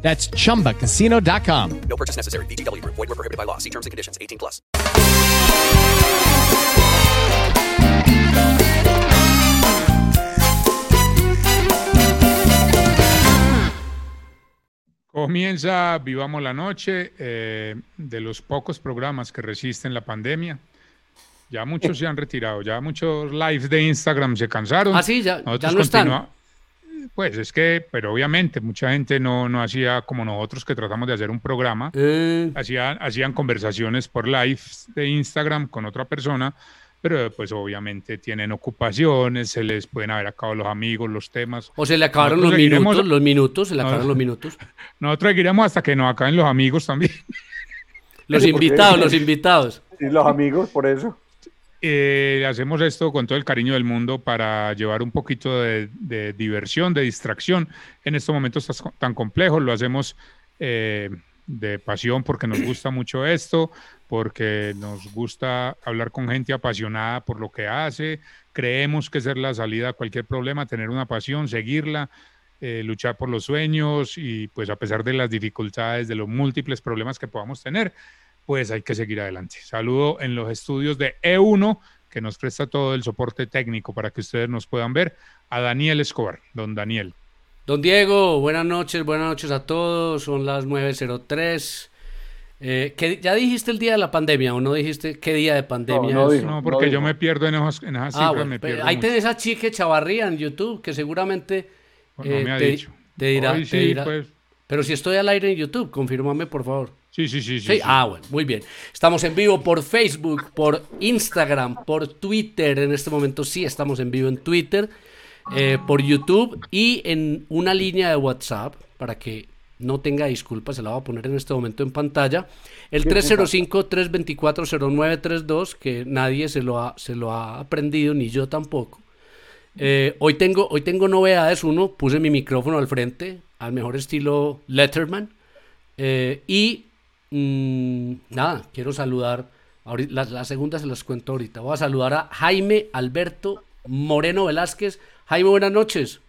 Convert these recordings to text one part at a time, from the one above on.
That's chumbacasino.com. No purchase necessary. BGW. Void were prohibited by law. See terms and conditions. 18 plus. Comienza Vivamos la Noche, eh, de los pocos programas que resisten la pandemia. Ya muchos se han retirado, ya muchos lives de Instagram se cansaron. Ah, sí, ya, ya no están. Pues es que, pero obviamente mucha gente no, no hacía como nosotros que tratamos de hacer un programa. Eh, Hacían, hacían conversaciones por live de Instagram con otra persona, pero pues obviamente tienen ocupaciones, se les pueden haber acabado los amigos, los temas. o se le acabaron Nosotros los seguiremos- minutos, los minutos, se le acabaron los minutos. Nosotros seguiremos hasta que nos acaben los amigos también. Los invitados, los invitados. Y los amigos, por eso. Eh, hacemos esto con todo el cariño del mundo para llevar un poquito de, diversión, de distracción en estos momentos tan complejos. Lo hacemos eh, de pasión porque nos gusta mucho esto, porque nos gusta hablar con gente apasionada por lo que hace. Creemos que esa es la salida a cualquier problema, tener una pasión, seguirla, eh, luchar por los sueños y pues a pesar de las dificultades, de los múltiples problemas que podamos tener, pues hay que seguir adelante. Saludo en los estudios de E1, que nos presta todo el soporte técnico para que ustedes nos puedan ver, a Daniel Escobar. Don Daniel. Don Diego, buenas noches, buenas noches a todos. Son las 9.03. Eh, ¿qué- ¿Ya dijiste el día de la pandemia o no dijiste qué día de pandemia no es? No, porque yo me pierdo en, esos- en esas Ah, cifras, bueno, me pierdo ahí tenés a Chique Chavarría en YouTube, que seguramente no eh, me ha te, dicho. te dirá, Hoy te sí, dirá- pues. Pero si estoy al aire en YouTube, confírmame por favor. Sí, sí, sí, sí. Ah, bueno, muy bien. Estamos en vivo por Facebook, por Instagram, por Twitter. En este momento sí estamos en vivo en Twitter, eh, por YouTube y en una línea de WhatsApp para que no tenga disculpas, se la voy a poner en este momento en pantalla. El 305-324-0932, que nadie se lo ha, se lo ha aprendido, ni yo tampoco. Eh, hoy, tengo, hoy tengo novedades. Uno, puse mi micrófono al frente, al mejor estilo Letterman. Eh, y mm, nada, quiero saludar. ahorita- la, la segunda se las cuento ahorita. Voy a saludar a Jaime Alberto Moreno Velázquez. Jaime, buenas noches.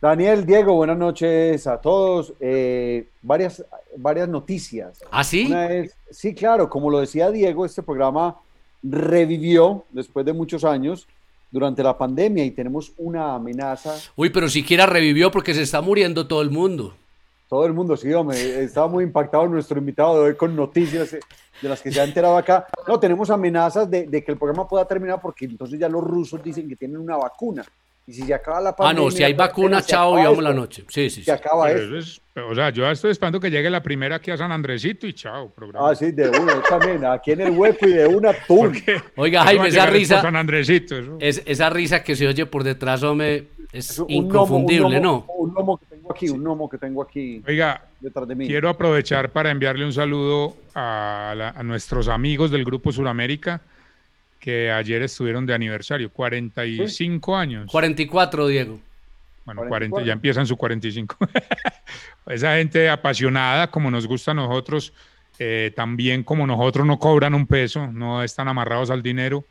Daniel, Diego, buenas noches a todos. Eh, varias, varias noticias. ¿Ah, sí? Es, sí, claro, como lo decía Diego, este programa revivió después de muchos años durante la pandemia y tenemos una amenaza. Uy, pero siquiera revivió porque se está muriendo todo el mundo. Todo el mundo, sí, hombre, estaba muy impactado nuestro invitado de hoy con noticias eh, de las que se ha enterado acá. No, tenemos amenazas de que el programa pueda terminar porque entonces ya los rusos dicen que tienen una vacuna. Y si se acaba la Ah, pandemia... no, si hay vacuna, chao, acaba vivamos la noche. Sí, sí, sí. Se acaba Pero esto. eso es- o sea, yo estoy esperando que llegue la primera aquí a San Andresito y chao, programa. Ah, sí, de una, yo también, aquí en el hueco y de una tum. Oiga, Jaime, esa risa, San Andresito, eso. es, esa risa que se oye por detrás, hombre, es Es un inconfundible, gnomo, ¿no? Un gnomo que tengo aquí, un gnomo que tengo aquí Oiga, detrás de mí. Quiero aprovechar para enviarle un saludo a, la- a nuestros amigos del Grupo Suramérica que ayer estuvieron de aniversario, 45 años. 44, Diego. Bueno, 44. 40, ya empiezan su 45. Esa gente apasionada, como nos gusta a nosotros, eh, también como nosotros no cobran un peso, no están amarrados al dinero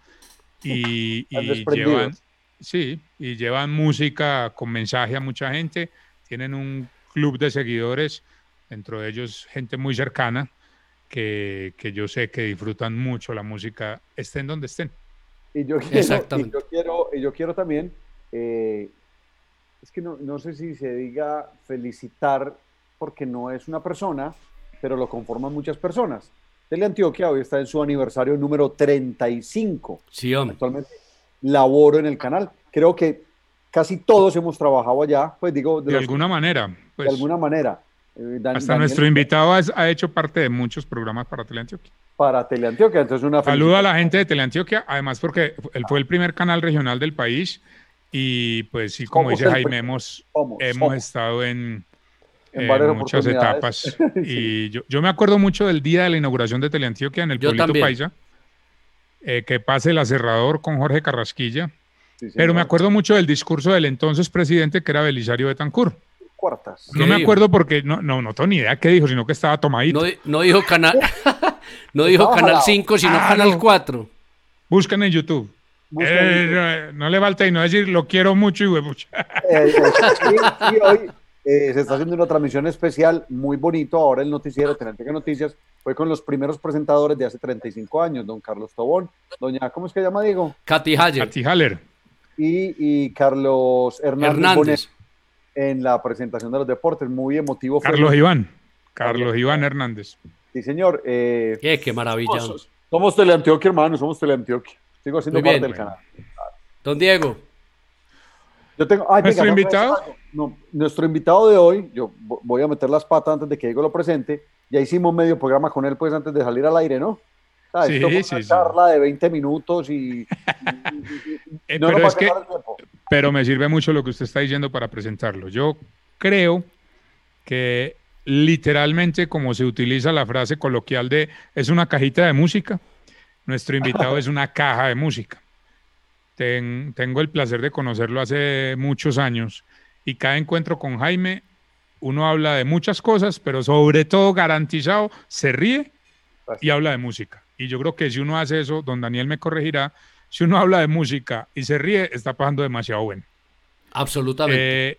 y, llevan, sí, y llevan música con mensaje a mucha gente. Tienen un club de seguidores, dentro de ellos gente muy cercana, que, que yo sé que disfrutan mucho la música, estén donde estén. Y yo quiero, Exactamente. Y yo quiero, y yo quiero también, eh, es que no, no sé si se diga felicitar, porque no es una persona, pero lo conforman muchas personas. Teleantioquia hoy está en su aniversario número 35. Sí, hombre. Actualmente laboro en el canal. Creo que casi todos hemos trabajado allá, pues digo, de, De los- alguna manera, pues, de alguna manera. Eh, Dan- hasta Daniel nuestro invitado ha, ha hecho parte de muchos programas para Teleantioquia. Para Teleantioquia, entonces una Saludo a la gente de Teleantioquia, además porque él fue el primer canal regional del país y pues sí, como dice Jaime, hemos, Somos, hemos somos. estado en, En muchas etapas. Y yo, yo me acuerdo mucho del día de la inauguración de Teleantioquia en el Yo pueblito también. Paisa, eh, que pase el aserrador con Jorge Carrasquilla. Sí, Pero me acuerdo mucho del discurso del entonces presidente, que era Belisario Betancourt. Cuartas. No ¿Qué me dijo? acuerdo porque no, no, no tengo ni idea qué dijo, sino que estaba tomadito. No, no dijo canal, no dijo canal jalado. 5, sino Ah, canal no. 4. Buscan en YouTube. Busca Eh, en no, no le falta y no decir lo quiero mucho y huepucha. Eh, eh, sí, sí, hoy eh, se está haciendo una transmisión especial muy bonito. Ahora el noticiero Tenerife Noticias fue con los primeros presentadores de hace 35 años, don Carlos Tobón, doña, ¿cómo es que se llama Diego? Katy Haller, Katy Haller. Y, y Carlos Hernández, Hernández. En la presentación de los deportes. Muy emotivo. fue. Carlos Iván. Carlos Iván Hernández. Sí, señor. eh, Eh, qué maravilla. somos, somos Teleantioquia, hermano, somos Teleantioquia. Sigo siendo parte del canal. Don Diego, Yo tengo, ay, ¿Nuestro venga, invitado? no, nuestro invitado de hoy, yo vo- voy a meter las patas antes de que Diego lo presente. Ya hicimos medio programa con él, pues antes de salir al aire, ¿no? Ah, Sí, esto fue sí, una sí. charla de 20 minutos y, y- y- y- Eh, no pero nos va es a que, el tiempo. Pero me sirve mucho lo que usted está diciendo para presentarlo. Yo creo que literalmente, como se utiliza la frase coloquial de es una cajita de música, nuestro invitado es una caja de música. Ten- tengo el placer de conocerlo hace muchos años y cada encuentro con Jaime, uno habla de muchas cosas, pero sobre todo garantizado, se ríe y habla de música. Y yo creo que si uno hace eso, don Daniel me corregirá, si uno habla de música y se ríe, está pasando demasiado bueno. absolutamente. Eh,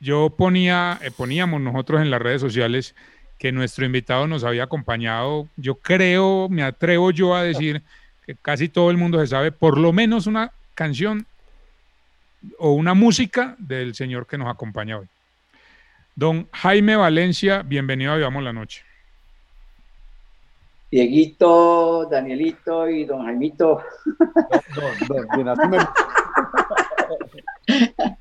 yo ponía, eh, poníamos nosotros en las redes sociales que nuestro invitado nos había acompañado. Yo creo, me atrevo yo a decir que casi todo el mundo se sabe por lo menos una canción o una música del señor que nos acompaña hoy. Don Jaime Valencia, bienvenido a Vivamos la Noche. Dieguito, Danielito y don Jaimito, no, bien, así me-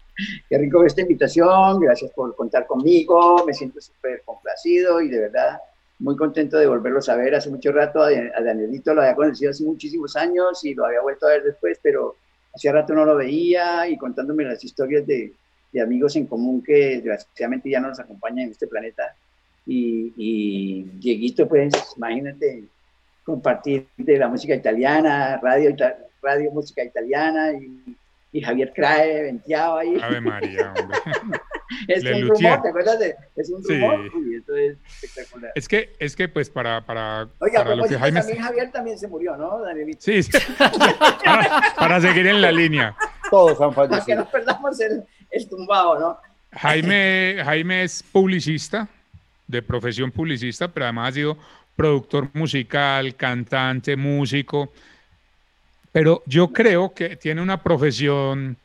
qué rico esta invitación, gracias por contar conmigo, me siento súper complacido y de verdad muy contento de volverlos a ver hace mucho rato, a Danielito lo había conocido hace muchísimos años y lo había vuelto a ver después, pero hacía rato no lo veía y contándome las historias de, de amigos en común que desgraciadamente ya no nos acompañan en este planeta. Y, y Dieguito, pues, imagínate compartir de la música italiana, radio, radio música italiana y, y Javier Crae venteado ahí. Ave María, hombre. es Le un rumor, ¿te acuerdas de? Es un Sí. rumor, uy, esto es espectacular. Es que, es que pues para, para, Oiga, para lo que propósito, Jaime... también Javier también se murió, ¿no, Danielito? Sí, sí. para, para seguir en la línea. todos han Para que fallecido. no perdamos el, el tumbado, ¿no? Jaime, Jaime es publicista, de profesión publicista, pero además ha sido productor musical, cantante, músico. Pero yo creo que tiene una profesión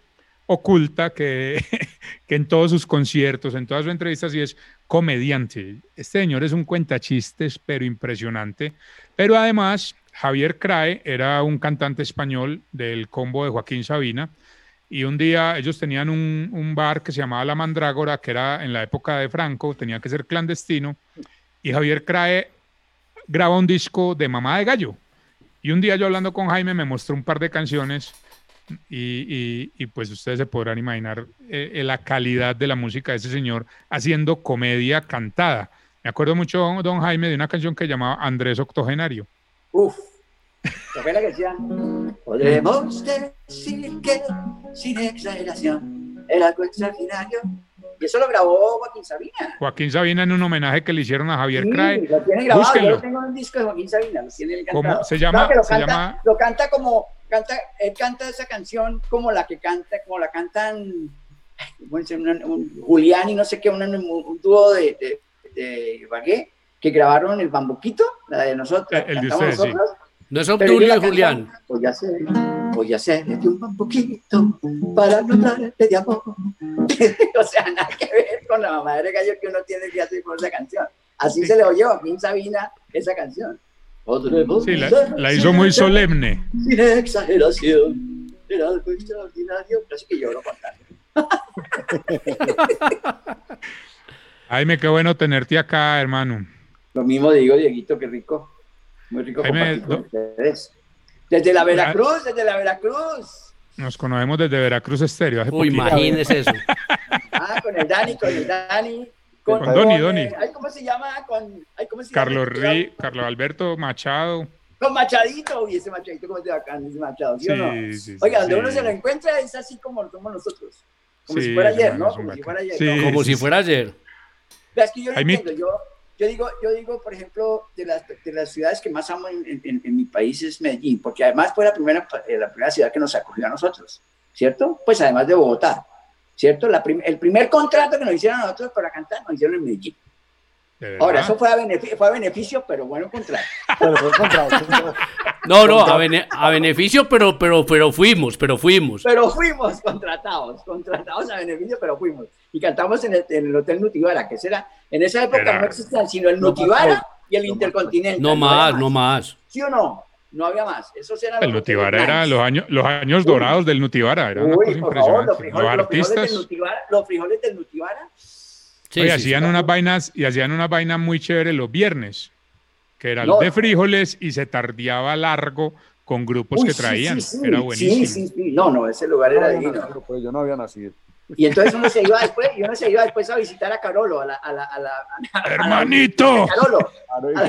oculta que, que en todos sus conciertos, en todas sus entrevistas, y es comediante. Este señor es un cuentachistes, pero impresionante. Pero además, Javier Crae era un cantante español del combo de Joaquín Sabina. Y un día ellos tenían un, un bar que se llamaba La Mandrágora, que era en la época de Franco, tenía que ser clandestino. Y Javier Crae graba un disco de Mamá de Gallo. Y un día yo hablando con Jaime me mostró un par de canciones y, y- y pues ustedes se podrán imaginar eh, eh, la calidad de la música de ese señor haciendo comedia cantada. Me acuerdo mucho, don Jaime, de una canción que llamaba Andrés Octogenario. Uf. ¿Te acuerdas que decía? Podremos decir que, sin exageración, era algo extraordinario. Y eso lo grabó Joaquín Sabina. Joaquín Sabina en un homenaje que le hicieron a Javier Sí, Crae. lo tiene grabado. Búsquenlo. Yo lo tengo en un disco de Joaquín Sabina. Lo tiene él ¿Cómo cantado. se llama? Claro lo se canta, llama lo canta como, canta, él canta esa canción como la que canta, como la cantan, ay, ¿cómo se llama? un, un- Julián y no sé qué, un, un- un dúo de, de, de Ibagué, que grabaron el bambuquito, la de nosotros, Eh, el de cantamos ustedes, sí. No es Pero Obdulio Julián. Voy a hacer, voy a hacer de un poquito para hablarte de amor. o sea, nada que ver con la madre gallo que uno tiene que hacer con esa canción. Así se le oyó a Joaquín Sabina esa canción. Podremos Sí, la, hizo muy solemne. Sin exageración, era algo extraordinario. Casi que lloro contando. Jaime, qué bueno tenerte acá, hermano. Lo mismo digo, Dieguito, qué rico. Muy rico Jaime, compartir con ustedes. Desde la Veracruz, desde la Veracruz. Nos conocemos desde Veracruz Estéreo. Hace Uy, poquito. imagínese eso. Ah, con el Dani, con el Dani, Con Doni, eh, Doni. ay, ¿Cómo se llama? Con, ay, ¿cómo se llama? Carlos Ri, Carlos Alberto Machado. Con Machadito. Uy, ese Machadito, ¿cómo te bacán ese Machado? ¿Sí, o no? Sí, sí, sí, Oiga, donde sí. uno se lo encuentra es así como somos nosotros. Como Sí, si fuera ayer, ¿no? Como si fuera ayer. Sí. ¿no? Como si sí. fuera ayer. Es que yo no Jaime- entiendo, yo, yo digo, yo digo, por ejemplo, de las, de las ciudades que más amo en, en- en mi país es Medellín, porque además fue la primera, eh, la primera ciudad que nos acogió a nosotros, ¿cierto? Pues además de Bogotá, ¿cierto? La prim- el primer contrato que nos hicieron a nosotros para cantar, nos hicieron en Medellín. ¿De Ahora, eso fue a, beneficio, fue a beneficio, pero bueno contrato. Pero fue contrato. No, no, a, bene- a beneficio, pero, pero, pero fuimos, pero fuimos. Pero fuimos contratados, contratados a beneficio, pero fuimos. Y cantamos en el, en el Hotel Nutibara, que será, en esa época Era- no existían sino el Nutibara y el más Intercontinental. No más, no más. ¿Sí o no? No había más. Esos eran El los Nutibara era los años, los años dorados del Nutibara. Era una Uy, cosa favor, los frijoles, los artistas. del Nutibara, los frijoles del Nutibara. Sí, Oye, sí, sí. hacían unas vainas y hacían unas vainas muy chéveres los viernes, que eran No. de frijoles y se tardeaba largo con grupos Uy, que traían. sí, sí. Era buenísimo. Sí, sí, sí. No, no, ese lugar No era divino. nacido, pues yo no había nacido. Y entonces uno se iba después, y uno se iba después a visitar a Carolo, a la, a la, a la, a la- Hermanito, Carolo.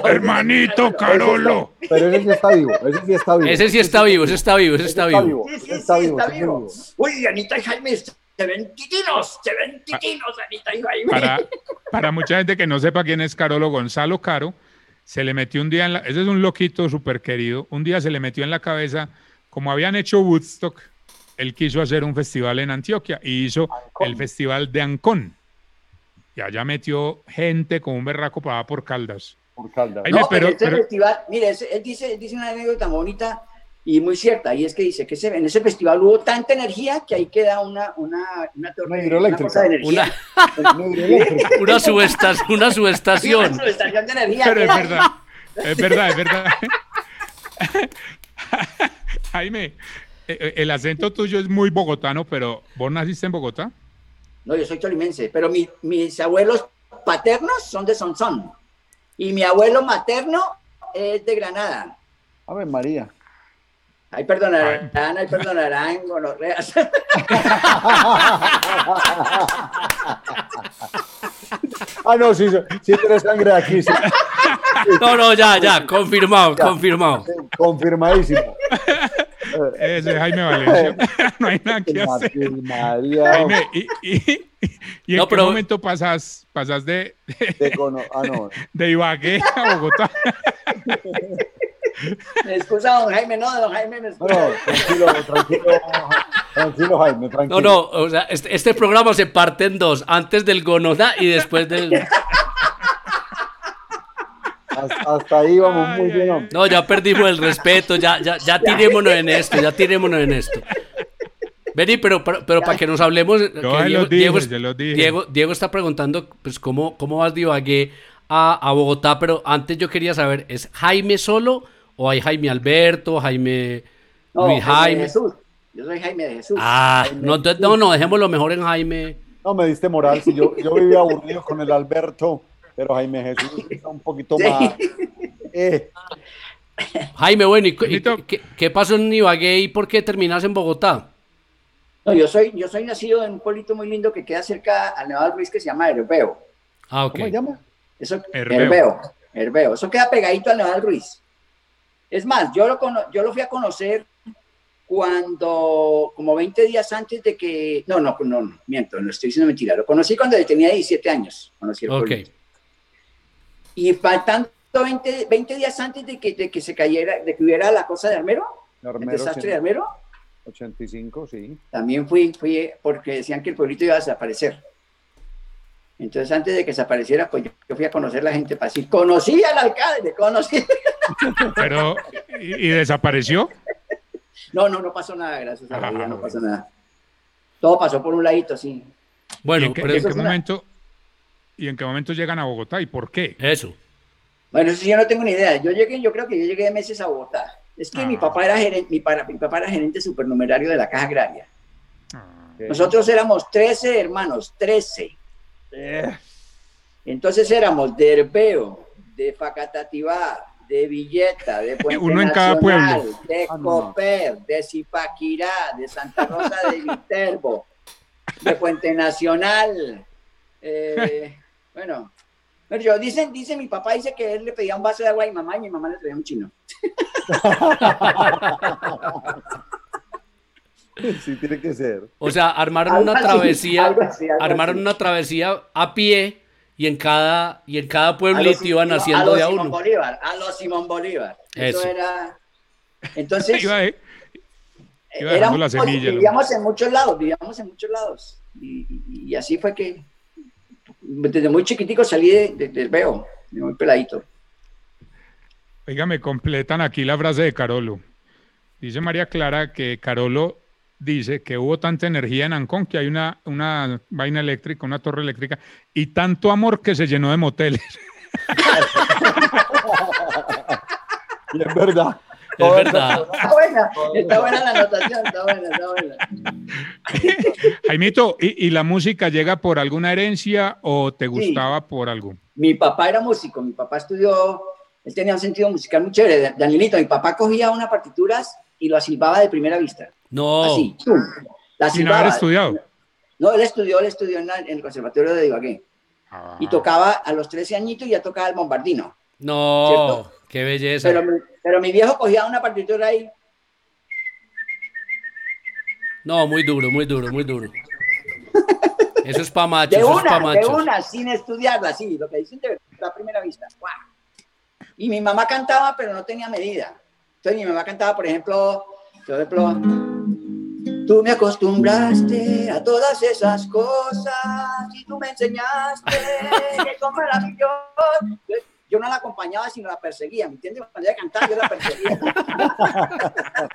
Hermanito Carolo. Pero ese sí está vivo, ese sí está vivo. Ese sí está vivo, ese está vivo, ese está vivo. Sí, sí, sí, está está, vivo, vivo. está vivo. Uy, Anita y Jaime, se ven titinos, se ven titinos, Anita y Jaime. Para, para mucha gente que no sepa quién es Carolo Gonzalo Caro, se le metió un día en la, ese es un loquito súper querido, un día se le metió en la cabeza, como habían hecho Woodstock, él quiso hacer un festival en Antioquia y hizo el festival de Ancón. Y allá metió gente con un berraco para por Caldas. Por Caldas. Ay, No, pero- pero, este pero- festival, mire, él dice, él dice una anécdota muy bonita y muy cierta, y es que dice que ese- en ese festival hubo tanta energía que ahí queda una, una, una torre, Una hidroeléctrica. cosa de energía. Una, una, subestas- una subestación. una subestación de energía. Pero es Era- verdad, es verdad, es verdad. Jaime, el acento tuyo es muy bogotano, pero ¿vos naciste en Bogotá? No, yo soy tolimense, pero mi- mis abuelos paternos son de Sonsón y mi abuelo materno es de Granada. Ave María. Ahí perdonarán, ahí perdonarán gonorreas. Ah, no, sí, sí, tiene sangre aquí, sí, No, no, ya, ya, confirmado, confirmado. confirmadísimo. Ese es Jaime Valencia. no hay nada que hacer. Martín María. Jaime, ¿y, y, y en No, qué pero- momento pasas, pasas de, de cono- ah, no. de Ibagué a Bogotá? Me excusa don Jaime, no, don Jaime me excusa. no, tranquilo, tranquilo, tranquilo, Jaime, tranquilo. No, no, o sea, este, este programa se parte en dos, antes del gonoda y después del... Hasta, hasta ahí vamos muy Ay, bien. ay, hombre. No, ya perdimos el respeto, ya, ya, ya tirémonos en esto, ya tirémonos en esto. Vení, pero, pero, pero para que nos hablemos, que los dije, dije. Diego, Diego está preguntando, pues, cómo, cómo vas de Ibagué a, a Bogotá, pero antes yo quería saber, ¿es Jaime solo o hay Jaime Alberto, Jaime No, Luis Jaime de Jaime? Jesús. Yo soy Jaime de Jesús. Ah, no, entonces- no, no, dejémoslo mejor en Jaime. No me diste moral, si yo, yo vivía aburrido con el Alberto, pero Jaime Jesús está un poquito Sí. más. Eh, Jaime, bueno, ¿y, qué, qué pasó en Ibagué y por qué terminas en Bogotá? No, yo soy, yo soy nacido en un pueblito muy lindo que queda cerca al Nevado Ruiz que se llama Herbeo. Ah, ok. ¿Cómo se llama? Eso, Herbeo. Herbeo. Herbeo. Eso queda pegadito al Nevado Ruiz. Es más, yo lo, cono- yo lo fui a conocer cuando, como 20 días antes de que, no, no, no, no, miento, no estoy diciendo mentira, lo conocí cuando tenía 17 años, conocí el Ok. pueblito. Y faltando 20, 20 días antes de que, de que se cayera, de que hubiera la cosa de Armero, el Armero desastre de Armero, 85, sí. también fui, fui porque decían que el pueblito iba a desaparecer. Entonces, antes de que desapareciera, pues yo, fui a conocer la gente para decir, conocí al alcalde, conocí. Pero, ¿y, y desapareció? No, no, no pasó nada, gracias a la Ah, vida, no pasó nada. Todo pasó por un ladito, sí. ¿Y Bueno, en qué, pero y en qué momento, ¿Y en qué momento llegan a Bogotá y por qué? eso. Bueno, eso sí, yo no tengo ni idea. Yo llegué, yo creo que yo llegué de meses a Bogotá. Es que Ah. mi papá era gerente, mi, para- mi papá era gerente supernumerario de la Caja Agraria. Ah. Nosotros éramos 13 hermanos, 13. Eh, Entonces éramos de Herbeo, de Facatativá, de Villeta, de Puente Uno en cada Nacional, pueblo. de Ah, no. De Zipaquirá, de Santa Rosa de Viterbo, de Puente Nacional. eh, Bueno, pero yo, dicen, dice mi papá, dice que él le pedía un vaso de agua a mi mamá y mi mamá le traía un chino. Sí, tiene que ser. O sea, armaron Algo una así, travesía, algo así, algo armaron así. una travesía a pie y en cada, y en cada pueblito iban no, haciendo de a Simón uno. Bolívar, a los Simón Bolívar. Eso, Eso. era. Entonces, Iba, eh, iba la semilla, ¿no? vivíamos en muchos lados, vivíamos en muchos lados. Y, y- y así fue que desde muy chiquitico salí de- de- del veo, de muy peladito. Oiga, me completan aquí la frase de Carolo. Dice María Clara que Carolo dice que hubo tanta energía en Ancón que hay una, una vaina eléctrica, una torre eléctrica, y tanto amor que se llenó de moteles. Y es verdad. Es verdad. Está buena, está buena la anotación, está buena, está buena. Jaimito, ¿y, y la música llega por alguna herencia o te gustaba por algo? Mi papá era músico, mi papá estudió, él tenía un sentido musical muy chévere. Danielito, mi papá cogía unas partituras y lo silbaba de primera vista. No, Así. La Sin haber silbaba. estudiado. No, él estudió, él estudió en, la- en el Conservatorio de Ibagué. Ah. Y tocaba a los 13 añitos y ya tocaba el bombardino. no, ¿Cierto? Qué belleza. Pero, mi- pero mi viejo cogía una partitura ahí. No, muy duro, muy duro, muy duro. Eso es pa' machos, De eso es pa' una, de una, sin estudiarla, así, lo que dicen de a primera vista. ¡guau! Y mi mamá cantaba, pero no tenía medida. Entonces mi mamá cantaba, por ejemplo, por ejemplo, tú me acostumbraste a todas esas cosas y tú me enseñaste que son maravillosas. Entonces, Yo no la acompañaba, sino la perseguía, ¿me entiendes? Cuando ella cantaba, yo la perseguía.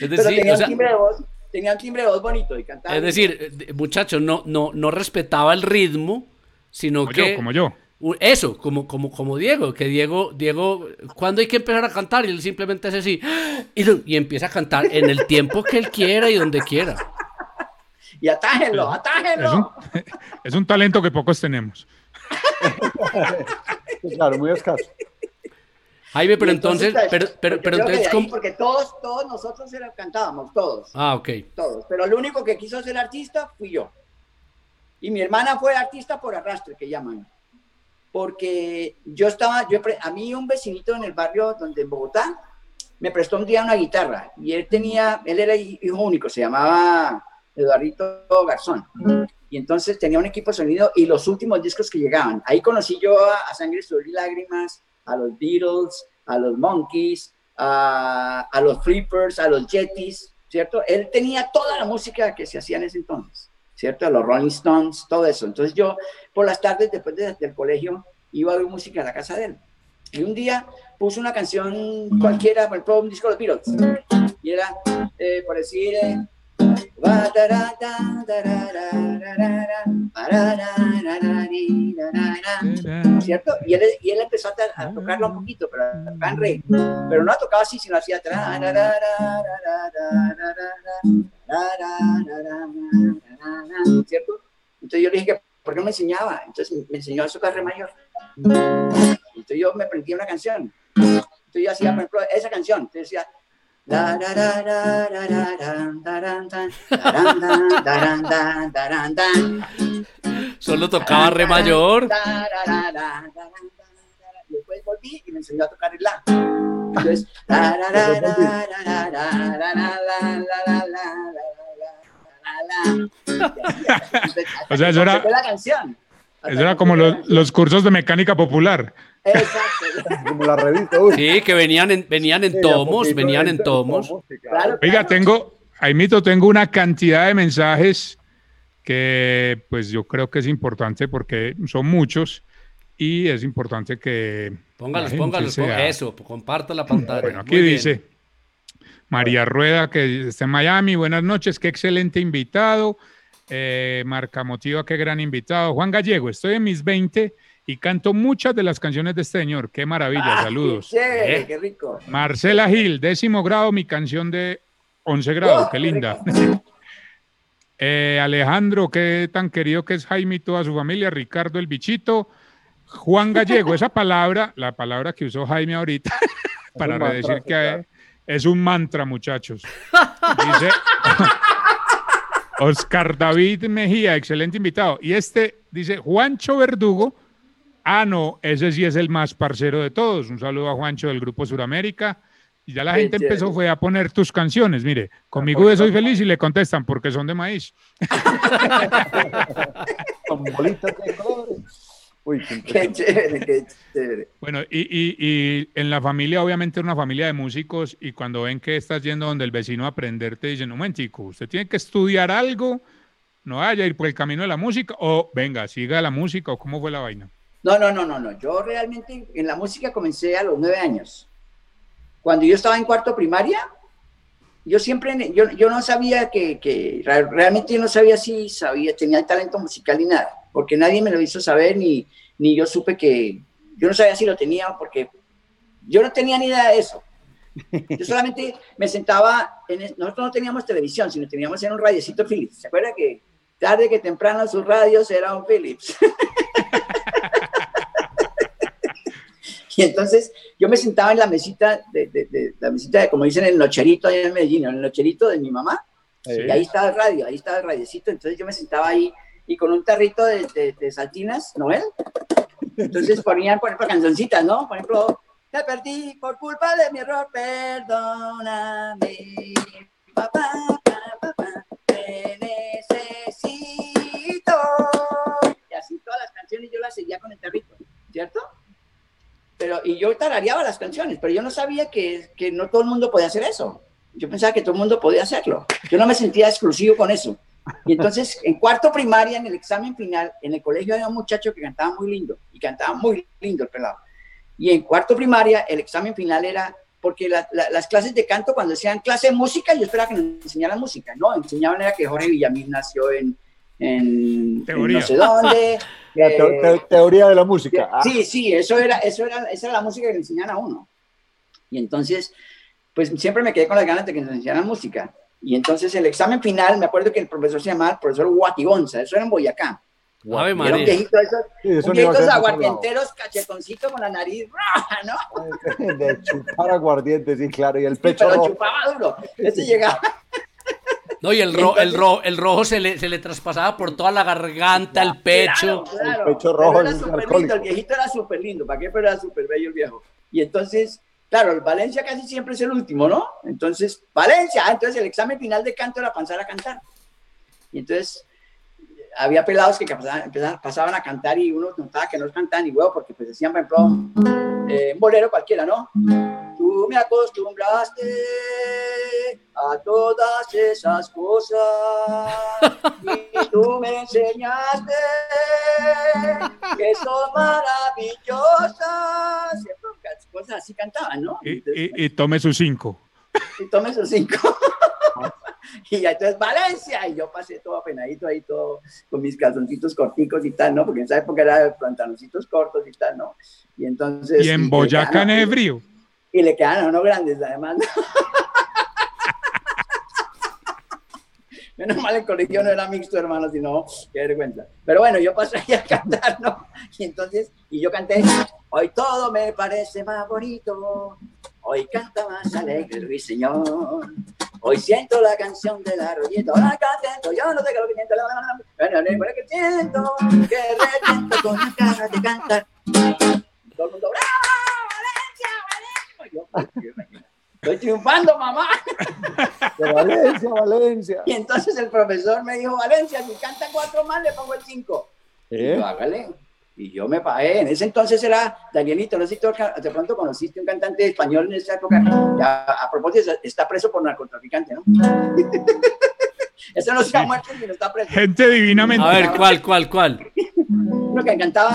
Es Pero tenía o sea, un timbre de voz, tenía un timbre de voz bonito y cantaba. es decir, eh, muchacho, no, no, no respetaba el ritmo, sino Como que yo, como yo. eso, como, como, como Diego, que Diego, Diego, cuando hay que empezar a cantar, y él simplemente hace así, y, lo- y empieza a cantar en el tiempo que él quiera y donde quiera. Y atájenlo, atájenlo. Es un, es un talento que pocos tenemos. Claro, muy escaso. Jaime, pero Y entonces, pues, pero, pero, porque pero entonces. Porque todos, todos nosotros cantábamos, todos, Ah, ok. todos. Pero el único que quiso ser artista fui yo. Y mi hermana fue artista por arrastre, que llaman. Porque yo estaba, yo, a mí un vecinito en el barrio donde en Bogotá me prestó un día una guitarra y él tenía, él era hijo único, se llamaba Eduardito Garzón. Y entonces tenía un equipo de sonido y los últimos discos que llegaban. Ahí conocí yo a, a Sangre, Sudor y Lágrimas, a los Beatles, a los Monkeys, a, a los Flippers, a los Yetis, ¿cierto? Él tenía toda la música que se hacía en ese entonces, ¿cierto? A los Rolling Stones, todo eso. Entonces yo por las tardes después de- del colegio iba a oír música a la casa de él. Y un día puso una canción cualquiera, por ejemplo, un disco de los Beatles. Y era, eh, por decir, eh, ¿cierto? Y él, y él empezó a, a tocarlo un poquito, pero a tocar en re. Pero no ha tocado así, sino hacía. ¿Cierto? Entonces yo le dije que, ¿por qué no me enseñaba? Entonces me enseñó a tocar re mayor. Entonces yo me aprendí una canción. Entonces yo hacía, por ejemplo, esa canción. Entonces decía. Solo tocaba re mayor. Y Después volví y me enseñó a tocar el la. Entonces, o sea, eso era, eso era como los, los cursos de mecánica popular. Exacto. Como la revista. Uy, Sí, que venían en, venían en sí, tomos, venían en tomos. sí, claro. Claro, Oiga, claro. tengo, Aimito, tengo una cantidad de mensajes que pues yo creo que es importante porque son muchos y es importante que... Póngalos, póngalos, sea- eso, comparta la pantalla. Bueno, aquí Muy bien. dice María Rueda, que está en Miami. Buenas noches, qué excelente invitado. Eh, Marca Motiva, qué gran invitado. Juan Gallego, estoy en mis 20 y canto muchas de las canciones de este señor. Qué maravilla, Ah, saludos. Qué chévere, Eh. qué rico. Marcela Gil, décimo grado, mi canción de 11 grados, Oh, qué qué linda. Eh, Alejandro, qué tan querido que es Jaime y toda su familia. Ricardo el Bichito. Juan Gallego, esa palabra, la palabra que usó Jaime ahorita, para decir que claro. es un mantra, muchachos. Dice, Oscar David Mejía, excelente invitado. Y este dice Juancho Verdugo. Ah, no, ese sí es el más parcero de todos. Un saludo a Juancho del Grupo Suramérica. Y ya la gente empezó fue a poner tus canciones. Mire, conmigo de Soy Feliz y le contestan porque son de maíz. Con bolitas de colores. Uy, qué chévere, qué chévere. Bueno, y, y- y en la familia, obviamente, una familia de músicos, y cuando ven que estás yendo donde el vecino a aprender, te dicen, un momentico, usted tiene que estudiar algo, no vaya a ir por el camino de la música, o venga, siga la música, o cómo fue la vaina. No, no, no, no, no. Yo realmente en la música comencé a los nueve años. Cuando yo estaba en cuarto primaria, yo siempre, yo, yo no sabía que, que realmente yo no sabía si sabía, tenía el talento musical ni nada, porque nadie me lo hizo saber, ni, ni yo supe que, yo no sabía si lo tenía, porque yo no tenía ni idea de eso. Yo solamente me sentaba, en, nosotros no teníamos televisión, sino teníamos en un radiecito Philips. ¿Se acuerda que tarde que temprano sus radios era un Philips? Y entonces yo me sentaba en la mesita, de, de- de- la mesita de, como dicen, el nocherito allá en Medellín, en el nocherito de mi mamá, y ahí estaba el radio, ahí estaba el radiecito, entonces yo me sentaba ahí y con un tarrito de, de, saltinas, ¿no ves? Entonces ponían, por ejemplo, cancioncitas, ¿no? Por ejemplo, te perdí por culpa de mi error, perdóname, papá, papá, papá, te necesito. Y así todas las canciones yo las seguía con el tarrito. Pero, y yo tarareaba las canciones, pero yo no sabía que, que no todo el mundo podía hacer eso. Yo pensaba que todo el mundo podía hacerlo. Yo no me sentía exclusivo con eso. Y entonces, en cuarto primaria, en el examen final, en el colegio había un muchacho que cantaba muy lindo, y cantaba muy lindo el pelado. Y en cuarto primaria, el examen final era, porque la- la- las clases de canto, cuando decían clase de música, yo esperaba que nos enseñaran música. No, enseñaban era que Jorge Villamil nació en, en, en Teoría. no sé dónde. La eh, teo- te- teoría de la música. Ah, Sí, sí, eso era, eso era, esa era la música que le enseñaban a uno. Y entonces, pues siempre me quedé con las ganas de que nos enseñaran música. Y entonces el examen final, me acuerdo que el profesor se llamaba el profesor Guatigonza, eso era en Boyacá. Ave Era un María. viejito de esos, sí, eso un viejito aguardienteros, cachetoncito con la nariz roja, ¿no? De chupar aguardiente, sí, claro. Y el pecho Pero rojo. chupaba duro. Ese llegaba, No, y el, ro- el, ro- el rojo se le, se le traspasaba por toda la garganta, el pecho. Claro, claro. El pecho rojo era alcohólico. lindo, el viejito era súper lindo, ¿para qué? Pero era súper bello el viejo. Y entonces, claro, el Valencia casi siempre es el último, ¿no? Entonces, Valencia, ah, entonces el examen final de canto era pasar a cantar. Y entonces, había pelados que pasaban, pasaban a cantar y uno notaba que no cantaban ni huevo, porque pues decían, por ejemplo, eh, un bolero cualquiera, ¿no? Tú me acostumbraste a todas esas cosas y tú me enseñaste que son maravillosas. ¿cierto? Cosas así cantaban, ¿no? Y, Entonces, y- y tome sus cinco. y tome esos cinco. y ya entonces Valencia, y yo pasé todo apenadito ahí, todo con mis calzoncitos corticos y tal, ¿no? Porque en esa época era de pantaloncitos cortos y tal, ¿no? Y entonces... Y en Boyacá, en frío. Y le quedan a uno grandes, además. ¿no? Menos mal el colegio no era mixto, hermano, sino qué vergüenza. Pero bueno, yo pasé ahí a cantar, ¿no? Y entonces, y yo canté, hoy todo me parece más bonito, hoy canta más alegre el ruiseñor, hoy siento la canción del arroyito, ahora contento, yo no sé qué lo que siento, la, la, la, la, la, la, que siento, que reviento con las ganas de cantar. Todo el mundo, ¡bravo, Valencia, Valencia! Yo, Estoy triunfando, mamá. De Valencia, Valencia. Y entonces el profesor me dijo, Valencia, si canta cuatro más, le pongo el cinco. Y ¿Eh? yo, hágale. Y yo me pagué. En ese entonces era Danielito, no sé si tú de pronto conociste un cantante español en esa época. Ya, a propósito, está preso por narcotraficante, ¿no? Eso no se ha muerto ni no está preso. Gente divinamente. A ver, ¿cuál, cuál, cuál? Uno que cantaba.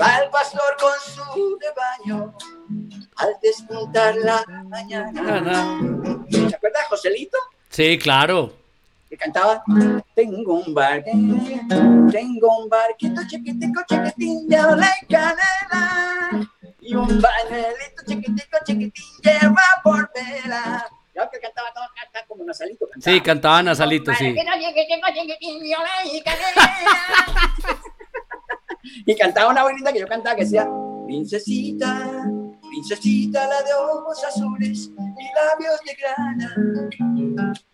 Va el pastor con su rebaño al despuntar la mañana. Ana. ¿Se acuerda de Joselito? Sí, claro. Que cantaba Tengo un barco, tengo un barquito chiquitico, chiquitín, lleva y canela y un pañuelito chiquitico, chiquitín, lleva por vela. Ya que cantaba todo, cantaba como Nasalito. Cantaba. Sí, cantaba Nasalito, sí. Y cantaba una bonita que yo cantaba que decía Princesita, princesita la de ojos azules, mis labios llegarán.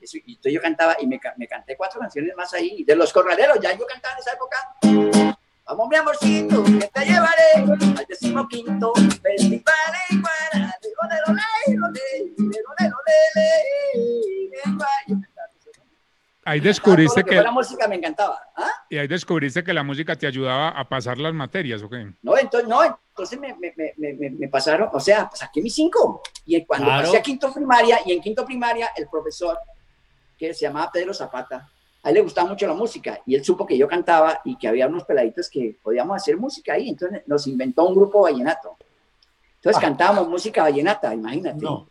Eso, y entonces yo cantaba y me, ca- me canté cuatro canciones más ahí. De los corraleros, ya yo cantaba en esa época. Vamos, mi amorcito, que te llevaré al decimoquinto de. Ahí descubriste que que, fuera música me encantaba. ¿Ah? y ahí descubriste que la música te ayudaba a pasar las materias, ¿o qué? No, entonces, no, entonces me, me, me, me- pasaron, o sea, saqué mis cinco. Y cuando Claro. pasé a quinto primaria, y en quinto primaria, el profesor, que se llamaba Pedro Zapata, a él le gustaba mucho la música, y él supo que yo cantaba y que había unos peladitos que podíamos hacer música ahí, entonces nos inventó un grupo vallenato. Entonces Ah. cantábamos música vallenata, imagínate. No.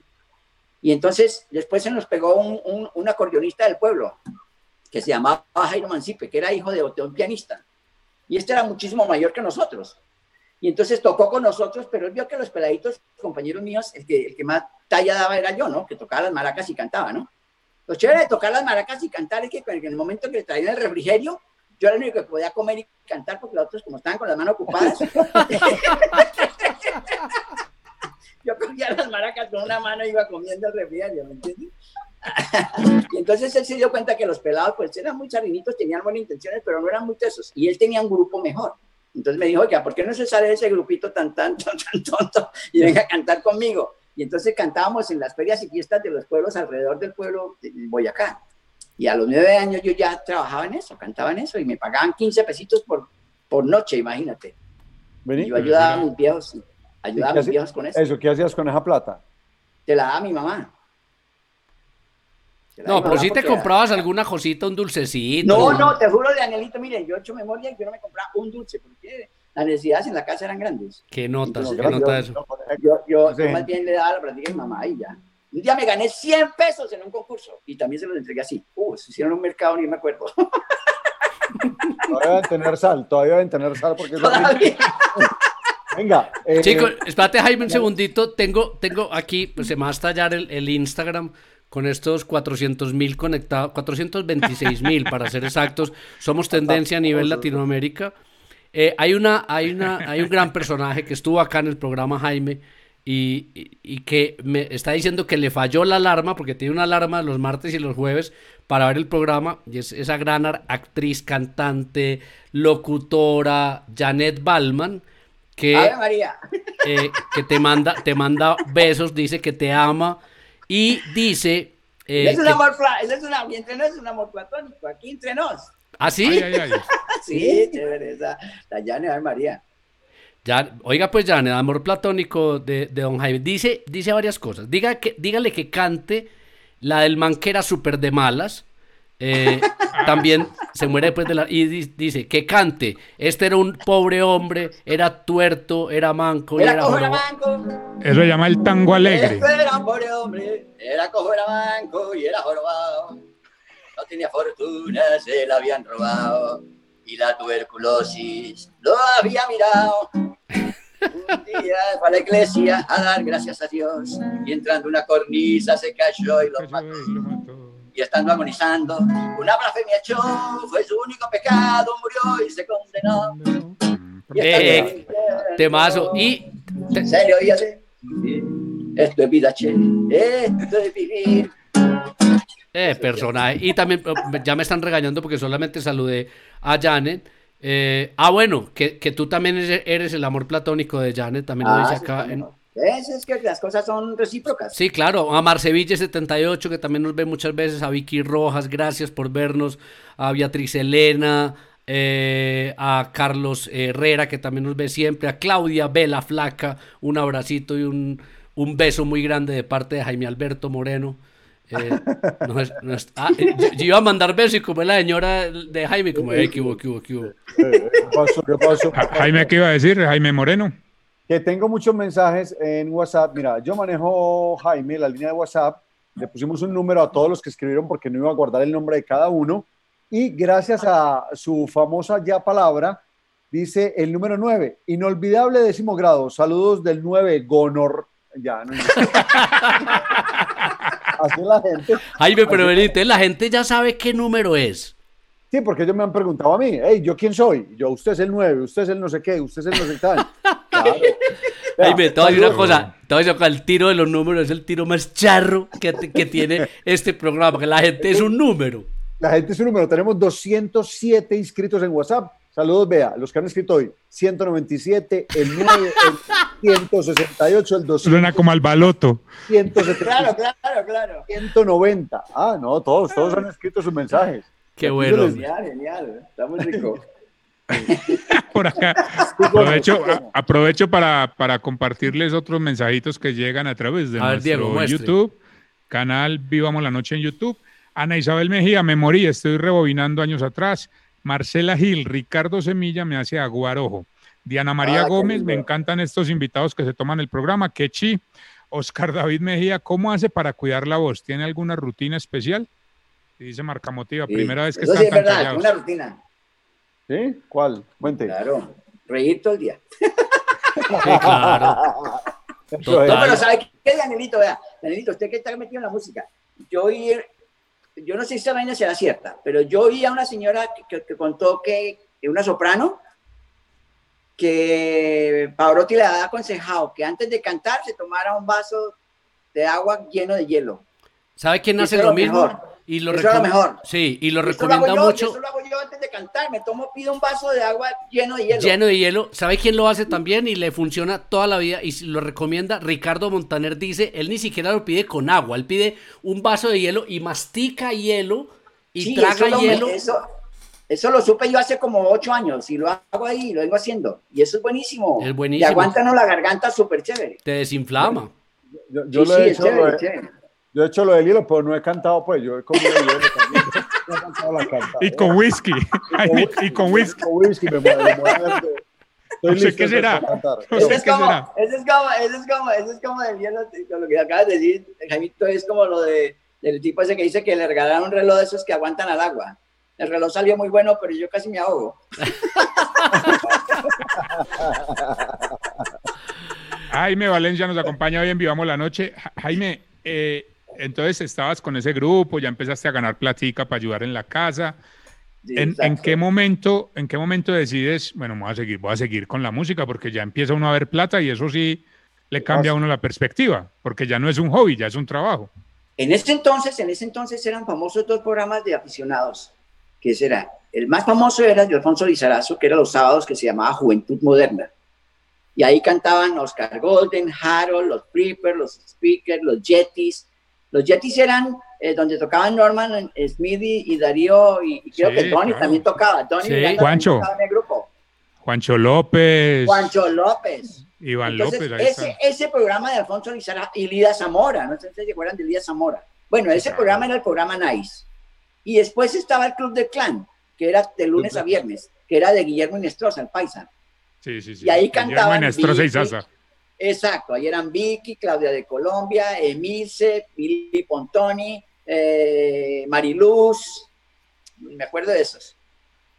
Y entonces después se nos pegó un, un, un acordeonista del pueblo, que se llamaba Jairo Mancipe, que era hijo de, de un pianista. Y este era muchísimo mayor que nosotros. Y entonces tocó con nosotros, pero él vio que los peladitos, compañeros míos, el que, más talla daba era yo, ¿no? Que tocaba las maracas y cantaba, ¿no? Lo chévere de tocar las maracas y cantar es que en el momento que le traían el refrigerio, yo era el único que podía comer y cantar porque los otros, como estaban con las manos ocupadas, yo cogía las maracas con una mano y iba comiendo el refrigerio, ¿me entiendes? Y entonces él se dio cuenta que los pelados, pues eran muy charinitos, tenían buenas intenciones, pero no eran muy tesos. Y él tenía un grupo mejor. Entonces me dijo, oiga, ¿por qué no se sale de ese grupito tan, tan, tan, tan tonto y venga a cantar conmigo? Y entonces cantábamos en las ferias y fiestas de los pueblos alrededor del pueblo de Boyacá. Y a los nueve años yo ya trabajaba en eso, cantaba en eso y me pagaban 15 pesitos por, por noche, imagínate. Vení. Yo ayudaba a mis viejos, ayudaba a ¿Y qué mis viejos con eso. Eso, ¿qué hacías con esa plata? Te la daba mi mamá. No, pero si te comprabas alguna cosita, un dulcecito. No, no, te juro, de Danielito, miren, yo he hecho memoria y yo no me compraba un dulce porque las necesidades en la casa eran grandes. ¿Qué notas? No, ¿Qué nota eso? Yo, yo, Sí. yo más bien le daba la práctica a mi mamá y ya. Un día me gané 100 pesos en un concurso y también se los entregué así. Uh, se hicieron un mercado, ni me acuerdo. Todavía deben tener sal, todavía deben tener sal porque es Todavía. Venga, eh, Chicos, espérate Jaime un segundito. Tengo, tengo aquí, pues se me va a estallar el, el Instagram con estos 400 mil conectados, 426 mil para ser exactos. Somos tendencia a nivel Latinoamérica. Eh, hay, una, hay, una, hay un gran personaje que estuvo acá en el programa Jaime y, y- y que me está diciendo que le falló la alarma porque tiene una alarma los martes y los jueves para ver el programa y es esa gran actriz, cantante, locutora Janet Balman que María. eh, que te manda, te manda besos, dice que te ama y dice eh, es un que- amor, es un entre nos es un amor platónico, aquí entre nos. ¿Ah, sí? Ay, ay, ay. Sí, chévere, esa, la llane, Ave María. Ya, oiga, pues el amor platónico de, de Don Jaime dice, dice varias cosas. Diga que, dígale que cante la del man que era súper de malas. Eh, también se muere después de la. Y di- dice que cante. Este era un pobre hombre, era tuerto, era manco Era era cojo, era manco. Eso se llama el tango alegre. Esto era un pobre hombre, era cojo, era manco y era jorobado. No tenía fortuna, se la habían robado. Y la tuberculosis lo había mirado. Un día fue a la iglesia a dar gracias a Dios. Y entrando una cornisa se cayó y lo mató. Y estando agonizando, una blasfemia echó. Fue su único pecado, murió y se condenó. Y Eh, infierno, Temazo. Y te- ¿En serio? Y así. Sí. Esto es vida, che. Esto es vivir. Eh, personaje. Y también eh, ya me están regañando porque solamente saludé a Janet. Eh, ah, bueno, que, que tú también eres, el amor platónico de Janet, también lo Ah, dice acá. en-. ¿Ves? Es que las cosas son recíprocas. Sí, claro, a Marceville78, que también nos ve muchas veces, a Vicky Rojas, gracias por vernos, a Beatriz Elena, eh, a Carlos Herrera, que también nos ve siempre, a Claudia Vela Flaca, un abracito y un, un beso muy grande de parte de Jaime Alberto Moreno. Eh, no es- no es- ah, eh, yo, yo iba a mandar besos y como es la señora de Jaime, como, eh, ¿qué hubo, qué hubo, qué hubo? ¿qué pasó? ¿Qué pasó? Ja- Jaime, ¿qué iba a decir? Jaime Moreno. Que tengo muchos mensajes en WhatsApp. Mira, yo manejo Jaime, la línea de WhatsApp. Le pusimos un número a todos los que escribieron porque no iba a guardar el nombre de cada uno. Y gracias a su famosa ya palabra, dice el número 9, inolvidable décimo grado. Saludos del 9, Gonor. Ya, no. Así la gente. Jaime, pero venite, la gente ya sabe qué número es. Sí, porque ellos me han preguntado a mí, hey, ¿yo quién soy? Yo, usted es el 9, usted es el no sé qué, usted es el no sé qué Claro. Te voy a decir una cosa. Te voy a decir el tiro de los números es el tiro más charro que, que tiene este programa, que la gente es un número. La gente es un número. Tenemos 207 inscritos en WhatsApp. Saludos, vea, los que han escrito hoy. 197, el 9, el 168, el 200, Suena como al baloto. 170, Claro, claro, claro. 190. Ah, no, todos, todos han escrito sus mensajes. Qué bueno. Genial, genial. Está muy rico. Por acá. Aprovecho, a- aprovecho para, para compartirles otros mensajitos que llegan a través de A nuestro Diego. YouTube, canal Vivamos la Noche en YouTube. Ana Isabel Mejía, me morí, estoy rebobinando años atrás. Marcela Gil, Ricardo Semilla me hace aguar ojo. Diana María Ah, Gómez, me encantan estos invitados que se toman el programa. Kechi, Oscar David Mejía, ¿cómo hace para cuidar la voz? ¿Tiene alguna rutina especial? Y dice Marcamotiva, Sí. primera vez que Eso están sí es verdad, callados. una rutina. ¿Sí? ¿Cuál? Cuente. Claro. Reír todo el día. Sí, claro. Es. No, pero ¿sabe qué, Danielito? Vea, Danielito, usted que está metido en la música. Yo oí, yo no sé si esa vaina será cierta, pero yo oí a una señora que, que- que contó que, que una soprano, que Pavarotti le había aconsejado que antes de cantar se tomara un vaso de agua lleno de hielo. ¿Sabe quién hace es lo lo mismo? mejor. Y lo Eso es lo mejor. Sí, y lo recomienda yo, mucho. Eso lo hago yo antes de cantar. Me tomo, pido un vaso de agua lleno de hielo. lleno de hielo. ¿Sabe quién lo hace también y le funciona toda la vida y lo recomienda? Ricardo Montaner dice, él ni siquiera lo pide con agua, él pide un vaso de hielo y mastica hielo y Sí, traga eso lo, hielo. Eso, eso lo supe yo hace como ocho años y lo hago ahí, lo vengo haciendo. Y eso es buenísimo. Es buenísimo. Y aguanta uno la garganta súper chévere. Te desinflama. Yo, yo Sí, lo sí, he es hecho, chévere, lo he- es chévere. Yo he hecho lo del hielo, pero no he cantado, pues yo he comido hielo también. No he cantado la cantadera. Y con whisky. Y con whisky. Con whisky me muero, me muero. Estoy No sé listo qué será. Eso es, como, eso, es como, eso, es como, eso es como del hielo, lo que acabas de decir, Jaimito, es como lo de, del tipo ese que dice que le regalaron un reloj de esos que aguantan al agua. El reloj salió muy bueno, pero yo casi me ahogo. Jaime Valencia nos acompaña hoy en Vivamos la Noche. Ja- Jaime, eh, entonces estabas con ese grupo, ya empezaste a ganar platica para ayudar en la casa. Sí, ¿En, en qué momento, ¿En qué momento decides, bueno, voy a seguir, voy a seguir con la música porque ya empieza uno a ver plata y eso sí le cambia a uno la perspectiva, porque ya no es un hobby, ya es un trabajo. En ese entonces, en ese entonces eran famosos dos programas de aficionados, que ese era, el más famoso era de Alfonso Lizarazo, que era los sábados, que se llamaba Juventud Moderna. Y ahí cantaban Oscar Golden, Harold, los Preppers, los Speakers, los Yetis. Los Yetis eran eh, donde tocaban Norman eh, Smithy y Darío, y, y creo Sí, que Tony claro. también tocaba. Tony Sí. Juancho. tocaba en el grupo. Juancho López, Juancho López. Iván Entonces, López, ahí ese, está. ese programa de Alfonso Lizarazo y Lida Zamora, no sé si se acuerdan de Lida Zamora. Bueno, ese claro. programa era el programa Nice. Y después estaba el Club del Clan, que era de lunes a viernes, que era de Guillermo Inestrosa, el paisa. Sí, sí, sí. y ahí Guillermo cantaban Inestrosa y. Sasa. Exacto, ahí eran Vicky, Claudia de Colombia, Emilce, Pili Pontoni, eh, Mariluz, me acuerdo de esos.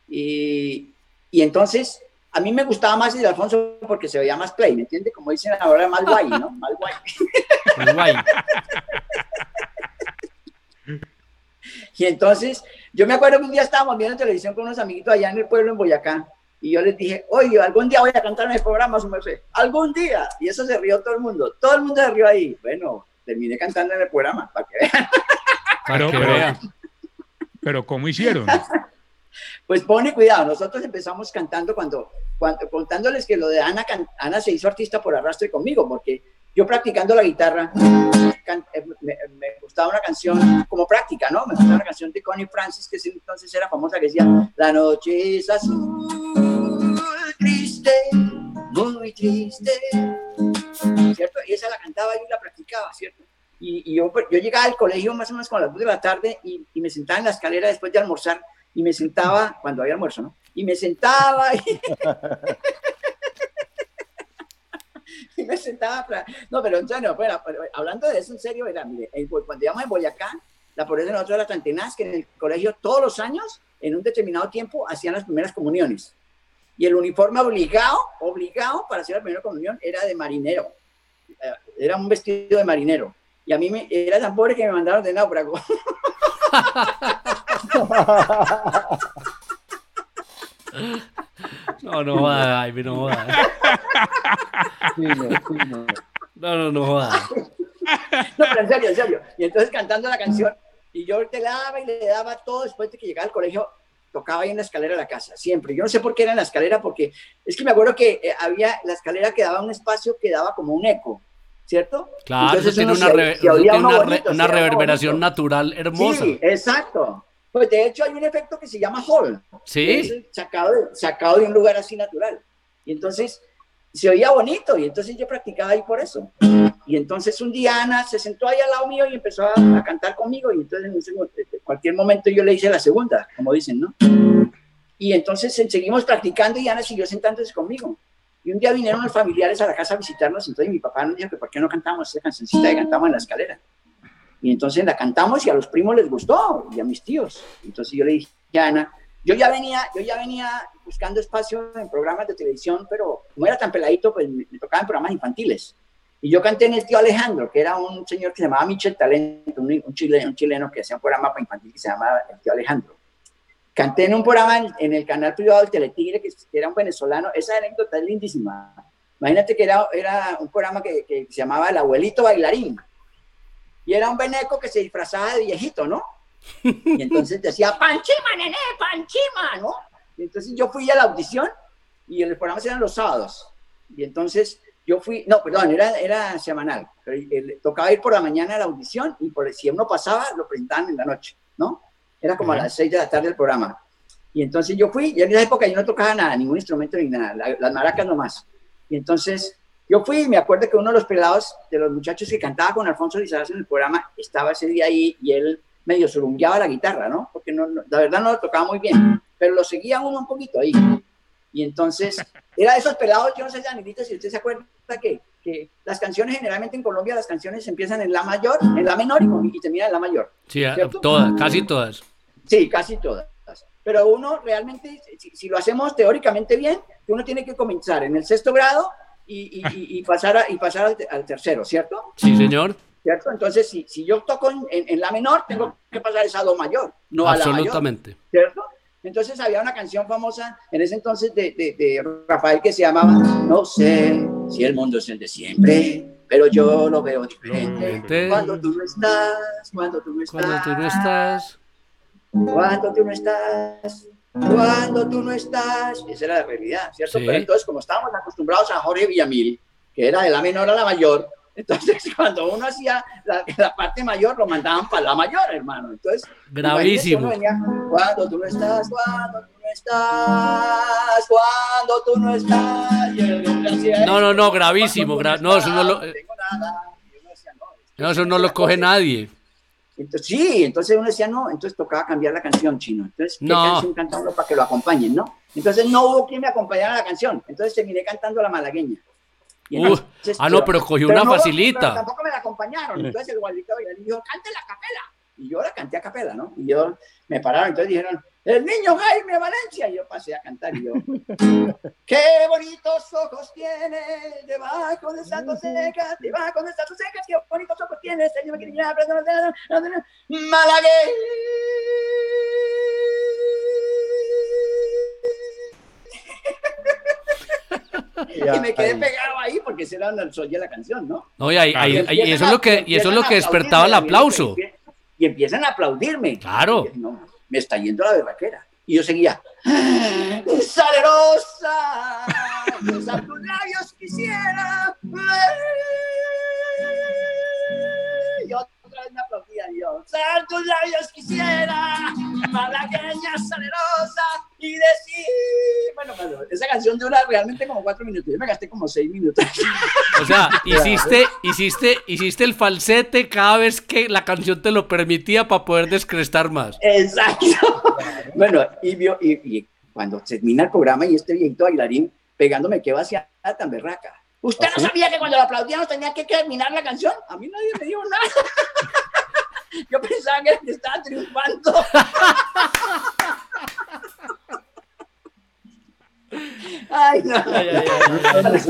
Y, y entonces, a mí me gustaba más el de Alfonso porque se veía más play, ¿me entiende? Como dicen ahora, más guay, ¿no? Más guay. Pues guay. Y entonces, yo me acuerdo que un día estábamos viendo televisión con unos amiguitos allá en el pueblo, en Boyacá, y yo les dije, oye, algún día voy a cantar en el programa, su merced. Algún día. Y eso se rió todo el mundo. Todo el mundo se rió ahí. Bueno, terminé cantando en el programa, para que vean. Para Pero, pero, ¿cómo hicieron? Pues pone cuidado, nosotros empezamos cantando cuando, cuando contándoles que lo de Ana, can- Ana se hizo artista por arrastre conmigo, porque yo practicando la guitarra, can- eh, me, me gustaba una canción como práctica, ¿no? Me gustaba una canción de Connie Francis, que entonces era famosa, que decía, la noche es azul, muy triste, ¿cierto? Y esa la cantaba y la practicaba, ¿cierto? Y, y yo, llegaba al colegio más o menos con las 2 de la tarde y, me sentaba en la escalera después de almorzar y me sentaba, cuando había almuerzo, ¿no? Y me sentaba y, me sentaba, no, pero en bueno, hablando de eso en serio, era, cuando íbamos en Boyacá, la pobreza de nosotros era tan tenaz que en el colegio todos los años, en un determinado tiempo, hacían las primeras comuniones. Y el uniforme obligado, obligado para hacer la primera comunión era de marinero. Eh, Era un vestido de marinero. Y a mí me, era tan pobre que me mandaron de náufrago. No, no joda, Jaime, no. Sí, no, sí, no. No, no, no joda. No, pero en serio, en serio. Y entonces cantando la canción, y yo te la daba y le daba todo después de que llegaba al colegio, tocaba ahí en la escalera de la casa, siempre. Yo no sé por qué era en la escalera, porque es que me acuerdo que eh, había, la escalera que daba un espacio que daba como un eco, ¿cierto? Claro, Entonces eso tiene una, re- se tiene una, re- bonito, se una reverberación bonito. natural hermosa. Sí, exacto. Pues de hecho hay un efecto que se llama Hall. Sí. sacado sacado de un lugar así natural. Y entonces se oía bonito y entonces yo practicaba ahí por eso. Y entonces un día Ana se sentó ahí al lado mío y empezó a, a cantar conmigo y entonces en mo- en cualquier momento yo le hice la segunda, como dicen, ¿no? Y entonces eh, seguimos practicando y Ana siguió sentándose conmigo. Y un día vinieron los familiares a la casa a visitarnos, entonces mi papá nos dijo que por qué no cantamos esa cancioncita que cantamos en la escalera. Y entonces la cantamos y a los primos les gustó y a mis tíos. Entonces yo le dije a Ana, yo ya venía, yo ya venía buscando espacio en programas de televisión, pero como era tan peladito, pues me, me tocaba en programas infantiles. Y yo canté en el tío Alejandro, que era un señor que se llamaba Michel Talento, un, un chileno, un chileno que hacía un programa para infantil que se llamaba el tío Alejandro. Canté en un programa en, en el canal privado del Teletigre, que, que era un venezolano. Esa anécdota es lindísima. Imagínate que era, era un programa que, que se llamaba El Abuelito Bailarín. Y era un veneco que se disfrazaba de viejito, ¿no? Y entonces decía, Panchima, nene, Panchima, ¿no? Y entonces yo fui a la audición y los programas eran los sábados. Y entonces yo fui, no, perdón, era, era semanal. Pero el- tocaba ir por la mañana a la audición y por, si uno pasaba, lo presentaban en la noche, ¿no? Era como a las seis de la tarde el programa. Y entonces yo fui, y en esa época yo no tocaba nada, ningún instrumento ni nada, la- las maracas nomás. Y entonces yo fui y me acuerdo que uno de los pelados, de los muchachos que cantaba con Alfonso Lizarraz en el programa, estaba ese día ahí y él medio surungueaba la guitarra, ¿no? Porque no, no- la verdad no lo tocaba muy bien, pero lo seguía uno un poquito ahí. Y entonces, era de esos pelados, yo no sé, Danielito, si usted se acuerda que, que las canciones, generalmente en Colombia, las canciones empiezan en la mayor, en la menor y, y terminan en la mayor. Sí, todas, casi todas. Sí, casi todas. Pero uno realmente, si, si lo hacemos teóricamente bien, uno tiene que comenzar en el sexto grado y, y- y- pasar, a- y pasar al, al tercero, ¿cierto? Sí, señor. ¿Cierto? Entonces, si, si yo toco en, en- en la menor, tengo que pasar esa do mayor, no a la mayor. Absolutamente. ¿cierto? Entonces había una canción famosa en ese entonces de, de- de Rafael que se llamaba No sé si el mundo es el de siempre, pero yo lo veo diferente. Cuando tú no estás, cuando tú no estás, Cuando tú no estás. cuando tú no estás, cuando tú no estás. Esa era la realidad, ¿cierto? Sí. Pero entonces, como estábamos acostumbrados a Jorge Villamil, que era de la menor a la mayor, entonces cuando uno hacía la, la parte mayor, lo mandaban para la mayor, hermano. Entonces, Gravísimo. venía, Cuando tú no estás, cuando tú no estás, cuando tú no estás. y el No, no, no, gravísimo, gra- tú no, eso no lo- estás, no, eso es no lo coge nadie. Entonces, sí, entonces uno decía no, entonces tocaba cambiar la canción chino. Entonces, ¿qué No. canción cantando para que lo acompañen, no? Entonces no hubo quien me acompañara a la canción. Entonces terminé cantando la malagueña. Y Uh, entonces, ah, no, pero cogió una no hubo- facilita. pero tampoco me la acompañaron. Entonces el guardito dijo, cante la capela. Y yo la canté a capela, ¿no? Y yo me pararon, entonces dijeron, el niño Jaime Valencia. Y yo pasé a cantar y yo, qué bonitos ojos tiene debajo de esas dos secas, debajo de esas dos secas, qué bonitos ojos tiene, señor que niña, Malagueña. Y me quedé pegado ahí porque ese era el sol de la canción, ¿no? No, y, ahí- ahí- Y ahí- y empiezan eso es lo que, y eso es lo que despertaba el aplauso. Y, empie- y empiezan a aplaudirme. Claro. Y dije, no, me está yendo la berraquera. Y yo seguía, salerosa, besar tus labios quisiera. Y otra vez me aplaudían yo, besar tus labios quisiera, malagueña salerosa, y decir, bueno, esa canción dura realmente como cuatro minutos, yo me gasté como seis minutos. O sea, hiciste, hiciste, hiciste el falsete cada vez que la canción te lo permitía para poder descrestar más. Exacto. bueno, y, vio, y, y cuando termina el programa y este viejito bailarín pegándome que va hacia tan berraca. ¿Usted no sabía que cuando lo aplaudíamos tenía que terminar la canción? A mí nadie me dijo nada. Yo pensaba que, que estaba triunfando. Ay, no.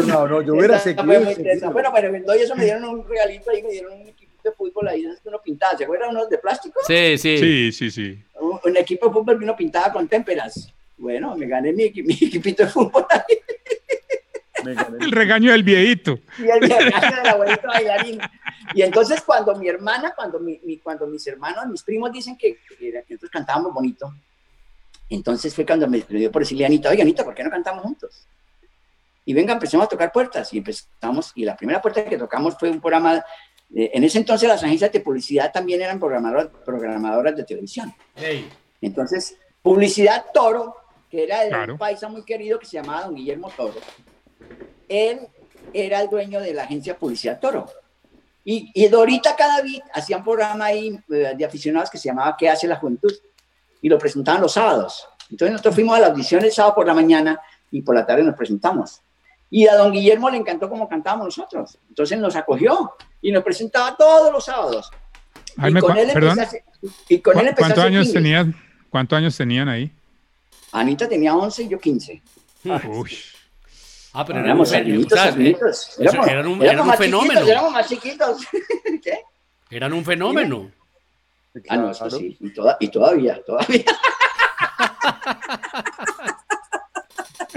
No, no, yo hubiera seguido. Bueno, pero en eso me dieron un regalito ahí, me dieron un equipo de fútbol ahí, es que uno pintaba, ¿se acuerdan unos de plástico? Sí, sí. Sí, sí, sí. un, un equipo de fútbol que uno pintaba con témperas. Bueno, me gané mi, mi equipito de fútbol ahí. Me gané. El regaño del viejito. Y el regaño del abuelito bailarín. Y entonces cuando mi hermana, cuando, mi, mi- cuando mis hermanos, mis primos dicen que, que nosotros cantábamos bonito, entonces fue cuando me, me dio por decirle a Anita, oye Anita, ¿por qué no cantamos juntos? Y venga, empezamos a tocar puertas y empezamos, y la primera puerta que tocamos fue un programa, eh, en ese entonces las agencias de publicidad también eran programadoras, programadoras de televisión. Entonces, Publicidad Toro, que era de Claro. un paisa muy querido que se llamaba don Guillermo Toro, él era el dueño de la agencia Publicidad Toro. Y, y Dorita Cadavid hacía un programa ahí eh, de aficionados que se llamaba ¿Qué hace la juventud? Y lo presentaban los sábados. Entonces nosotros fuimos a la audición el sábado por la mañana y por la tarde nos presentamos. Y a don Guillermo le encantó cómo cantábamos nosotros. Entonces nos acogió y nos presentaba todos los sábados. Jaime, y con él perdón. y con él ¿Cu- empecé a ¿Cuántos años tenían? ¿Cuántos años tenían ahí? Anita tenía 11 y yo 15. Uy. Ah, pero eran Éramos eso Éramos, eran un- éramos eran un más fenómeno. chiquitos, éramos más chiquitos. ¿Qué? Eran un fenómeno. Ah, no, eso sí. Y, toda- y todavía, todavía.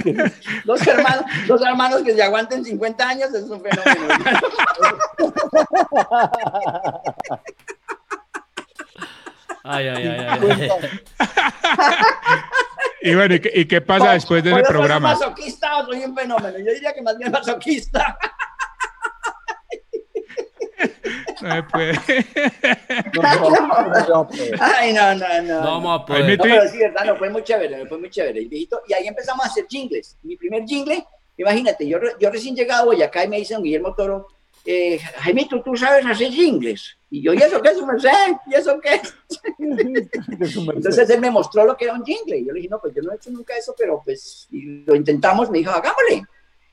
dos, hermanos, dos hermanos que se aguanten 50 años es un fenómeno. Ay, ay, ay, ay, ay. Y bueno, ¿y qué, y qué pasa después de ¿Por ese eso soy programa? masoquista o soy un fenómeno? Yo diría que más bien masoquista. No se puede. No, pues. Ay, no, no, no. No vamos a Ahí poder. me- No, pero sí, verdad, no, fue muy chévere, fue muy chévere. Y, viejito, y ahí empezamos a hacer jingles. Mi primer jingle, imagínate, yo, yo recién llegado a Boyacá y me dice don Guillermo Toro, eh, Jaime, ¿tú, sabes hacer jingles. Y yo, ¿y eso qué es un merced? ¿Y eso qué? Entonces él me mostró lo que era un jingle. Y yo le dije, no, pues yo no he hecho nunca eso, pero pues y lo intentamos. Me dijo, hagámosle.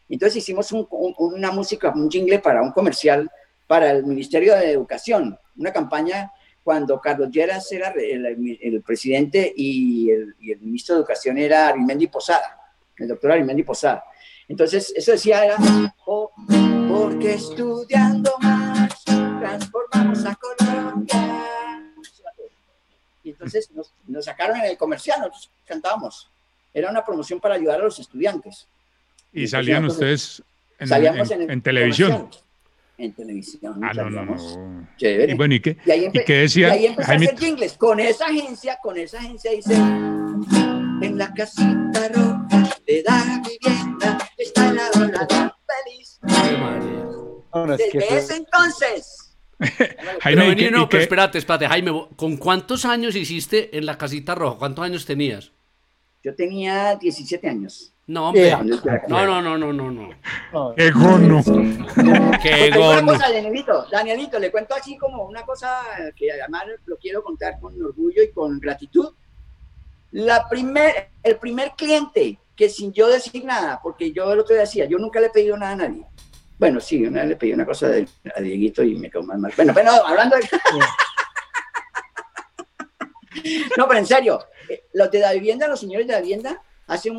Entonces hicimos un- un- una música, un jingle para un comercial para el Ministerio de Educación, una campaña cuando Carlos Lleras era el, el presidente y el, y el ministro de Educación era Arimendi Posada, el doctor Arimendi Posada. Entonces, eso decía, era, "Oh, porque estudiando más, transformamos a Colombia. Y entonces nos, nos sacaron en el comercial, nosotros cantábamos. Era una promoción para ayudar a los estudiantes. Y salían ustedes en, Salíamos en- en, en televisión. comercial. En televisión. Ah, no, no, no. Chévere. Y bueno, ¿y qué, Y ahí, ¿y qué y decía ahí empecé Jaime? a hacer jingles. Con esa agencia, con esa agencia dice, en la casita roja de da No, no, es que Desde eso- ese entonces. Pero Jaime, ¿y vení, qué- no, pero qué- espérate, espérate, Jaime, ¿con cuántos años hiciste en la casita roja? ¿Cuántos años tenías? Yo tenía 17 años. No, hombre. Yeah. No, no, no, no, no, no. no, ¡Qué gono! Qué digo una gono. cosa, Danielito, Danielito, le cuento así como una cosa que además lo quiero contar con orgullo y con gratitud. La primer, el primer cliente que sin yo decir nada, porque yo el otro día decía, yo nunca le he pedido nada a nadie. Bueno, sí, una vez le pedí una cosa a Dieguito y me quedó más mal. Bueno, pero hablando de... no, pero en serio, eh, los de la vivienda, los señores de la vivienda, hace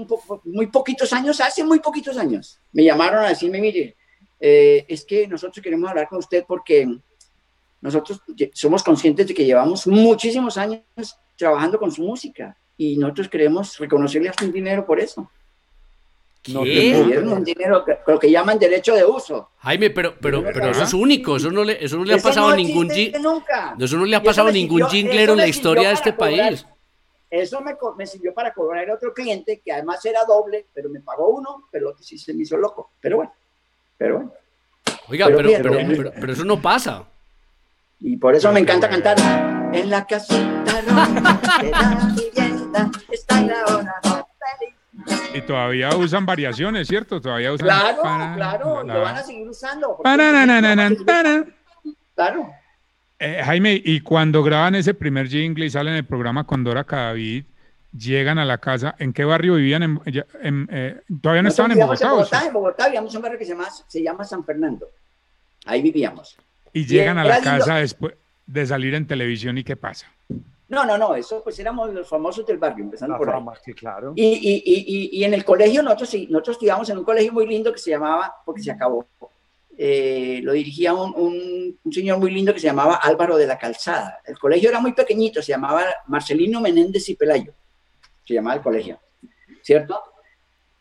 muy poquitos años, hace muy poquitos años, me llamaron a decirme, mire, eh, es que nosotros queremos hablar con usted porque nosotros somos conscientes de que llevamos muchísimos años trabajando con su música y nosotros queremos reconocerle hasta un dinero por eso. No, ¿Qué? Le dieron un dinero, que- lo que llaman derecho de uso. Jaime, pero, pero, pero eso es único, eso no le, eso no le ha Eso pasado no a ningún nunca. eso no le ha pasado a ningún jinglero en la historia de este cobrar. país. Eso me, me sirvió para cobrar a otro cliente que además era doble, pero me pagó uno, pero sí se me hizo loco. Pero bueno, pero bueno. Oiga, Pero pero, pero, Jaime. pero, pero eso no pasa. Y por eso me encanta cantar. En la casita roja de la vivienda está la hora. Y todavía usan variaciones, ¿cierto? Todavía usan. Claro, para- claro, la- lo van a seguir usando. porque- Parararararan, para. Claro. Eh, Jaime, y cuando graban ese primer jingle y salen el programa con Dora Cadavid, llegan a la casa, ¿en qué barrio vivían? En, ya- en, eh, ¿Todavía no Nosotros estaban en Bogotá? o en Bogotá vivíamos en un barrio que se llama, se llama San Fernando. Ahí vivíamos. Y llegan a la lindo. casa después de salir en televisión y ¿qué pasa? No, no, no, eso pues éramos los famosos del barrio, empezando la por ahí. fama, sí, claro. Y, y, y, y, en el colegio nosotros, sí, nosotros estudiamos en un colegio muy lindo que se llamaba, porque se acabó, eh, lo dirigía un, un, un señor muy lindo que se llamaba Álvaro de la Calzada. El colegio era muy pequeñito, se llamaba Marcelino Menéndez y Pelayo, se llamaba el colegio. ¿cierto?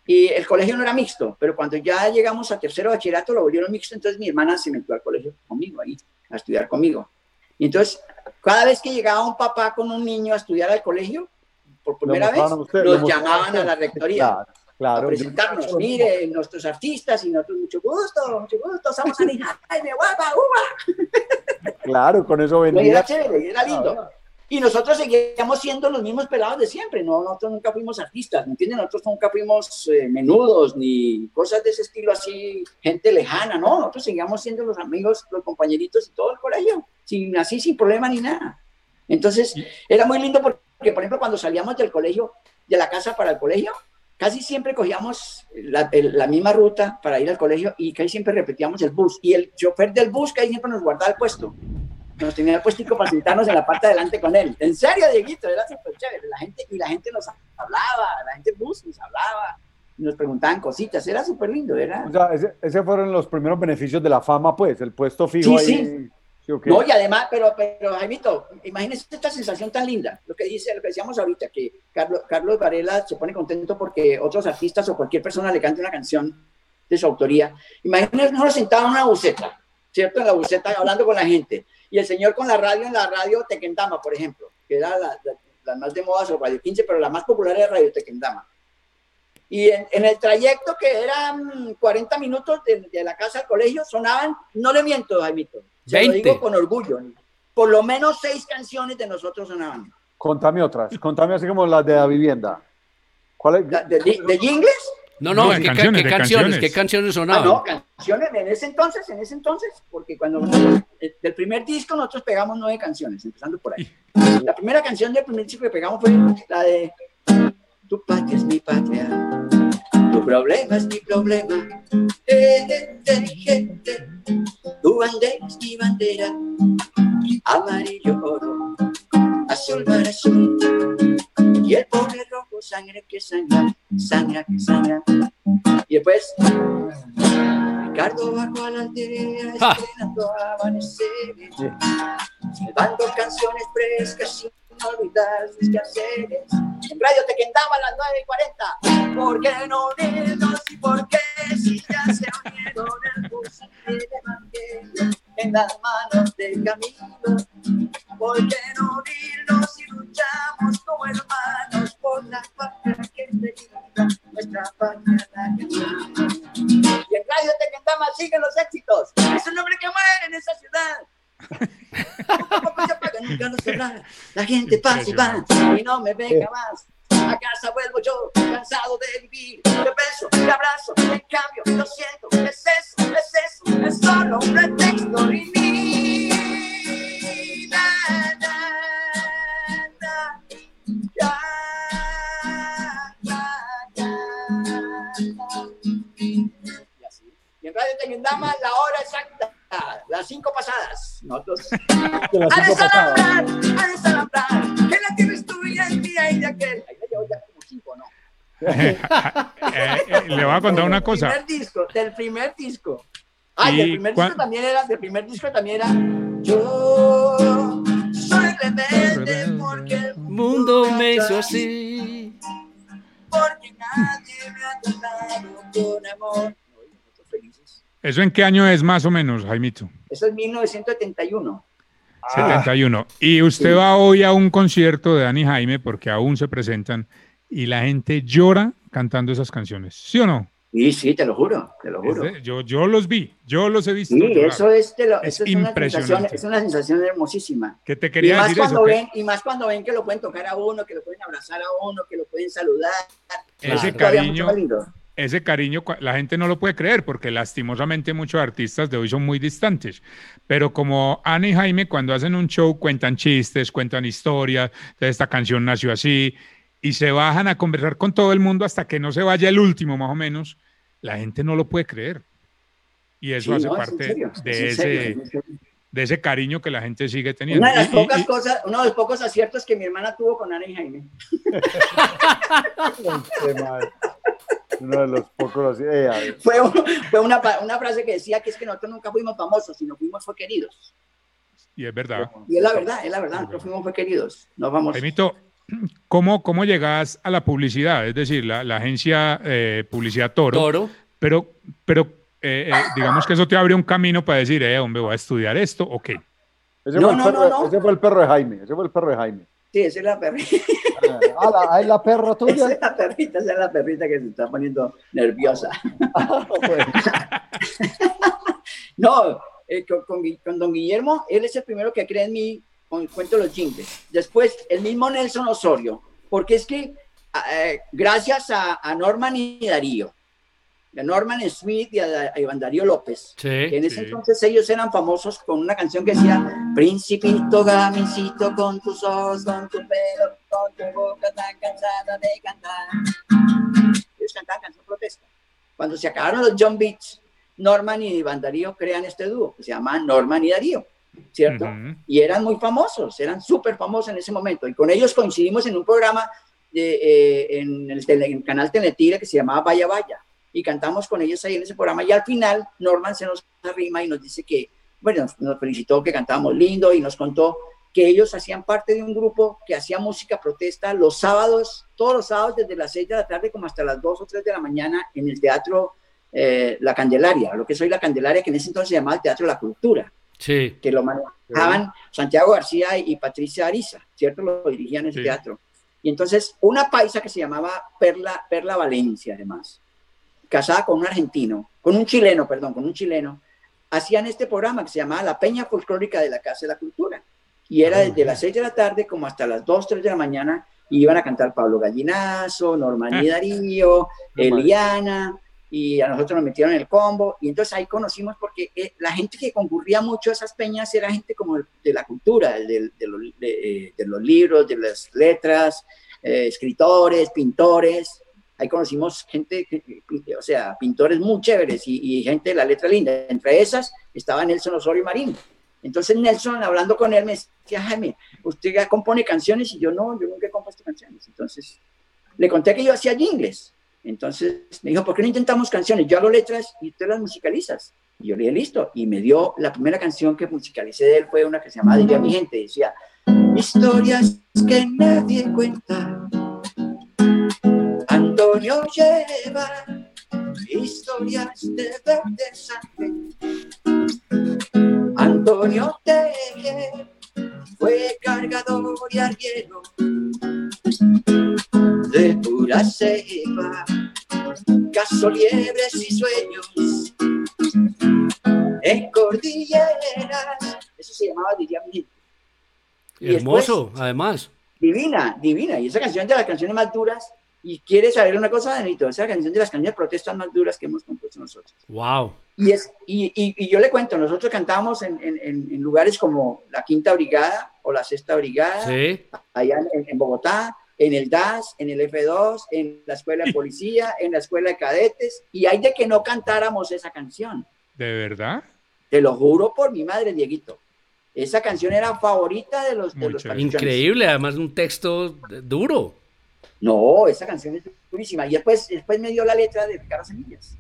Y el colegio no era mixto, pero cuando ya llegamos a tercero bachillerato lo volvieron mixto, entonces mi hermana se metió al colegio conmigo ahí, a estudiar conmigo. Y entonces, cada vez que llegaba un papá con un niño a estudiar al colegio, por primera vez, usted, lo nos mostraban a llamaban a la rectoría Claro, a presentarnos. Mire, nuestros artistas y nosotros, mucho gusto, mucho gusto, somos Ani Jaime, guapa, uva. Claro, con eso Y vendía. era chévere, era lindo. Y nosotros seguíamos siendo los mismos pelados de siempre, ¿no? Nosotros nunca fuimos artistas, ¿me entienden? Nosotros nunca fuimos eh, menudos ni cosas de ese estilo así, gente lejana, ¿no? Nosotros seguíamos siendo los amigos, los compañeritos y todo el colegio, sin, así sin problema ni nada. Entonces, era muy lindo porque, por ejemplo, cuando salíamos del colegio, de la casa para el colegio, casi siempre cogíamos la, la misma ruta para ir al colegio y casi siempre repetíamos el bus. Y el chofer del bus casi siempre nos guardaba el puesto. Nos tenía el puestico para sentarnos en la parte de adelante con él. En serio, Dieguito, era súper chévere. La gente, y la gente nos hablaba, la gente bus nos hablaba, nos preguntaban cositas. Era súper lindo, era... O sea, ese, ese fueron los primeros beneficios de la fama, pues, el puesto fijo Sí, ahí. sí. ¿Sí o qué? No, y además, pero, pero Jaimito, imagínese esta sensación tan linda, lo que dice, lo que decíamos ahorita, que Carlos, Carlos Varela se pone contento porque otros artistas o cualquier persona le cante una canción de su autoría. Imagínese uno sentado en una buceta, ¿cierto? En la buceta hablando con la gente, y el señor con la radio en la radio Tequendama, por ejemplo, que era la, la- la más de moda sobre Radio 15, pero la más popular era Radio Tequendama. Y en, en el trayecto que eran 40 minutos de, de la casa al colegio, sonaban, no le miento, Jaimito, se lo 20. digo con orgullo, por lo menos seis canciones de nosotros sonaban. Contame otras. Contame así como las de la vivienda. ¿Cuál es? ¿De, de, de jingles? No, no, No, ¿qué, ca- canciones, qué canciones. ¿qué canciones Ah, sonaban? no, canciones en ese entonces, en ese entonces, porque cuando eh, del primer disco nosotros pegamos nueve canciones, empezando por ahí. La primera canción del primer disco que pegamos fue la de Tu patria es mi patria, tu problema es mi problema, eh, eh. tu bandera es mi bandera, amarillo oro, azul mar azul, y el pobre rojo sangre que sangra, sangra que sangra. Y después, Ricardo bajo a la aldea, Ja. esperando amaneceres, salvando canciones frescas sin olvidar sus quehaceres. En Radio te quedaba a las 9 y 40. ¿Por qué no unirnos y por qué si ya se unieron el bus y el evangelio en las manos del camino? ¿Por unirnos y luchamos como hermanos por la patria que es bendita, nuestra patria la que amamos? Y en Radio Tequendama siguen los éxitos. Es un hombre que muere en esa ciudad. Se apaga nunca. La gente pasa y va y no me venga más. A casa vuelvo yo, cansado de vivir. Te beso, te abrazo, en cambio, lo siento. Es eso, es eso, es solo un pretexto. Y mi na, na, na, ya. Y así. Y en Radio Tequendama la hora exacta, las cinco pasadas. Nosotros De las a cinco pasadas. desalambrar, a desalambrar, que la tierra es tuya, es mía y de aquel. Ahí ya llevo ya como cinco, ¿no? Eh, eh, le voy a contar una Del cosa. primer disco, del primer disco. Ay, ¿Y del primer disco también era, del primer disco también era. Yo soy rebelde porque el Mundo me hizo así. Porque nadie me ha tratado con amor. ¿Eso en qué año es más o menos, Jaimito? Eso es 1971. Ah. 71. Y usted va hoy a un concierto de Dani Jaime porque aún se presentan y la gente llora cantando esas canciones. ¿Sí o no? Sí, sí, te lo juro, te lo juro. de- yo, yo los vi, yo los he visto. Sí, llorar. eso es, te lo- Es eso es una impresionante. sensación, es una sensación hermosísima. Que te Y quería más, decir eso. cuando que ven, y más cuando ven que lo pueden tocar a uno, que lo pueden abrazar a uno, que lo pueden saludar. ese cariño, ese cariño, la gente no lo puede creer porque lastimosamente muchos artistas de hoy son muy distantes. Pero como Ana y Jaime cuando hacen un show cuentan chistes, cuentan historias, esta canción nació así y se bajan a conversar con todo el mundo hasta que no se vaya el último más o menos, la gente no lo puede creer. Y eso Sí, hace no, es parte serio, es de, en ese, serio, es serio. de ese cariño que la gente sigue teniendo. Una de las Y- pocas y- cosas, uno de los pocos aciertos que mi hermana tuvo con Ana y Jaime. Qué mal. Uno de los pocos eh. Fue, fue una, una frase que decía que es que nosotros nunca fuimos famosos, sino fuimos fue queridos. y es verdad. Y es la verdad, es la verdad, nosotros fuimos fue queridos, no vamos. Jaimito, ¿cómo, ¿cómo llegas a la publicidad? Es decir, la, la agencia eh, Publicidad Toro. Toro. Pero, pero eh, eh, digamos que eso te abre un camino para decir, eh, hombre, voy a estudiar esto, ¿o qué? Ese, No, fue el no, perro, no, no. ese fue el perro de Jaime. Ese fue el perro de Jaime. Sí, esa es la perrita. Ah, la, ah, es la perra Esa tuya. es la perrita, esa es la perrita que se está poniendo nerviosa. Ah, bueno. No, eh, con, con con don Guillermo, él es el primero que cree en mí con el cuento de los jingles. Después, el mismo Nelson Osorio, porque es que eh, gracias a, a Norman y Darío, a Norman Smith y a, a Iván Darío López, que Sí. en ese Sí. entonces ellos eran famosos con una canción que decía Principito gamincito con tus ojos, con tu pelo, con tu boca tan cansada de cantar. Ellos cantaban canción protesta. Cuando se acabaron los John Beats, Norman y Iván Darío crean este dúo que se llama Norman y Darío, ¿cierto? Y eran muy famosos, eran súper famosos en ese momento. Y con ellos coincidimos en un programa de, eh, en, el tele- en el canal Teletire que se llamaba Vaya Vaya. Y cantamos con ellos ahí en ese programa. Y al final, Norman se nos arrima y nos dice que, bueno, nos, nos felicitó que cantábamos lindo y nos contó que ellos hacían parte de un grupo que hacía música protesta los sábados, todos los sábados desde las 6 de la tarde como hasta las 2 o 3 de la mañana en el teatro eh, La Candelaria, lo que soy La Candelaria, que en ese entonces se llamaba el Teatro de la Cultura Sí. que lo manejaban Santiago García y Patricia Ariza, ¿cierto? Lo dirigían ese Sí. teatro. Y entonces una paisa que se llamaba Perla, Perla Valencia, además, casada con un argentino, con un chileno, perdón, con un chileno, hacían este programa que se llamaba La Peña Folclórica de la Casa de la Cultura. Y era desde las 6 de la tarde como hasta las 2, 3 de la mañana, y iban a cantar Pablo Gallinazo, Norman y Darío, Eliana, y a nosotros nos metieron en el combo, y entonces ahí conocimos porque eh, la gente que concurría mucho a esas peñas era gente como de, la cultura, de, de los, de, eh, de los libros, de las letras, eh, escritores, pintores, ahí conocimos gente, o sea, pintores muy chéveres y, y gente de la letra linda, entre esas estaba Nelson Osorio Marín. Entonces Nelson, hablando con él, me decía, Jaime, usted ya compone canciones, y yo no, yo nunca he compuesto canciones. Entonces le conté que yo hacía jingles. Entonces me dijo, ¿por qué no intentamos canciones? Yo hago letras y tú las musicalizas. Y yo le dije, listo. Y me dio, la primera canción que musicalicé de él fue una que se llamaba Diría mi gente. Decía, historias que nadie cuenta. Antonio lleva historias de verde sangre. Antonio Teje fue cargador y arriero de pura cepa, caso liebres y sueños en cordilleras. Eso se llamaba, diría mi gente. Y Hermoso, además. Divina, divina. Y esa canción de las canciones más duras. Y quieres saber una cosa, Danito, esa canción de las canciones de protestas más duras que hemos compuesto nosotros. Wow. Y, es, y, y, y yo le cuento, nosotros cantábamos en, en, en lugares como la Quinta Brigada o la Sexta Brigada, Sí. allá en, en Bogotá, en el DAS, en el F2, en la Escuela de Policía, en la Escuela de Cadetes, y hay de que no cantáramos esa canción. ¿De verdad? Te lo juro por mi madre, Dieguito. Esa canción era favorita de los, de los. Increíble, además un texto duro. No, esa canción es durísima. Y después, después me dio la letra de Ricardo Semillas.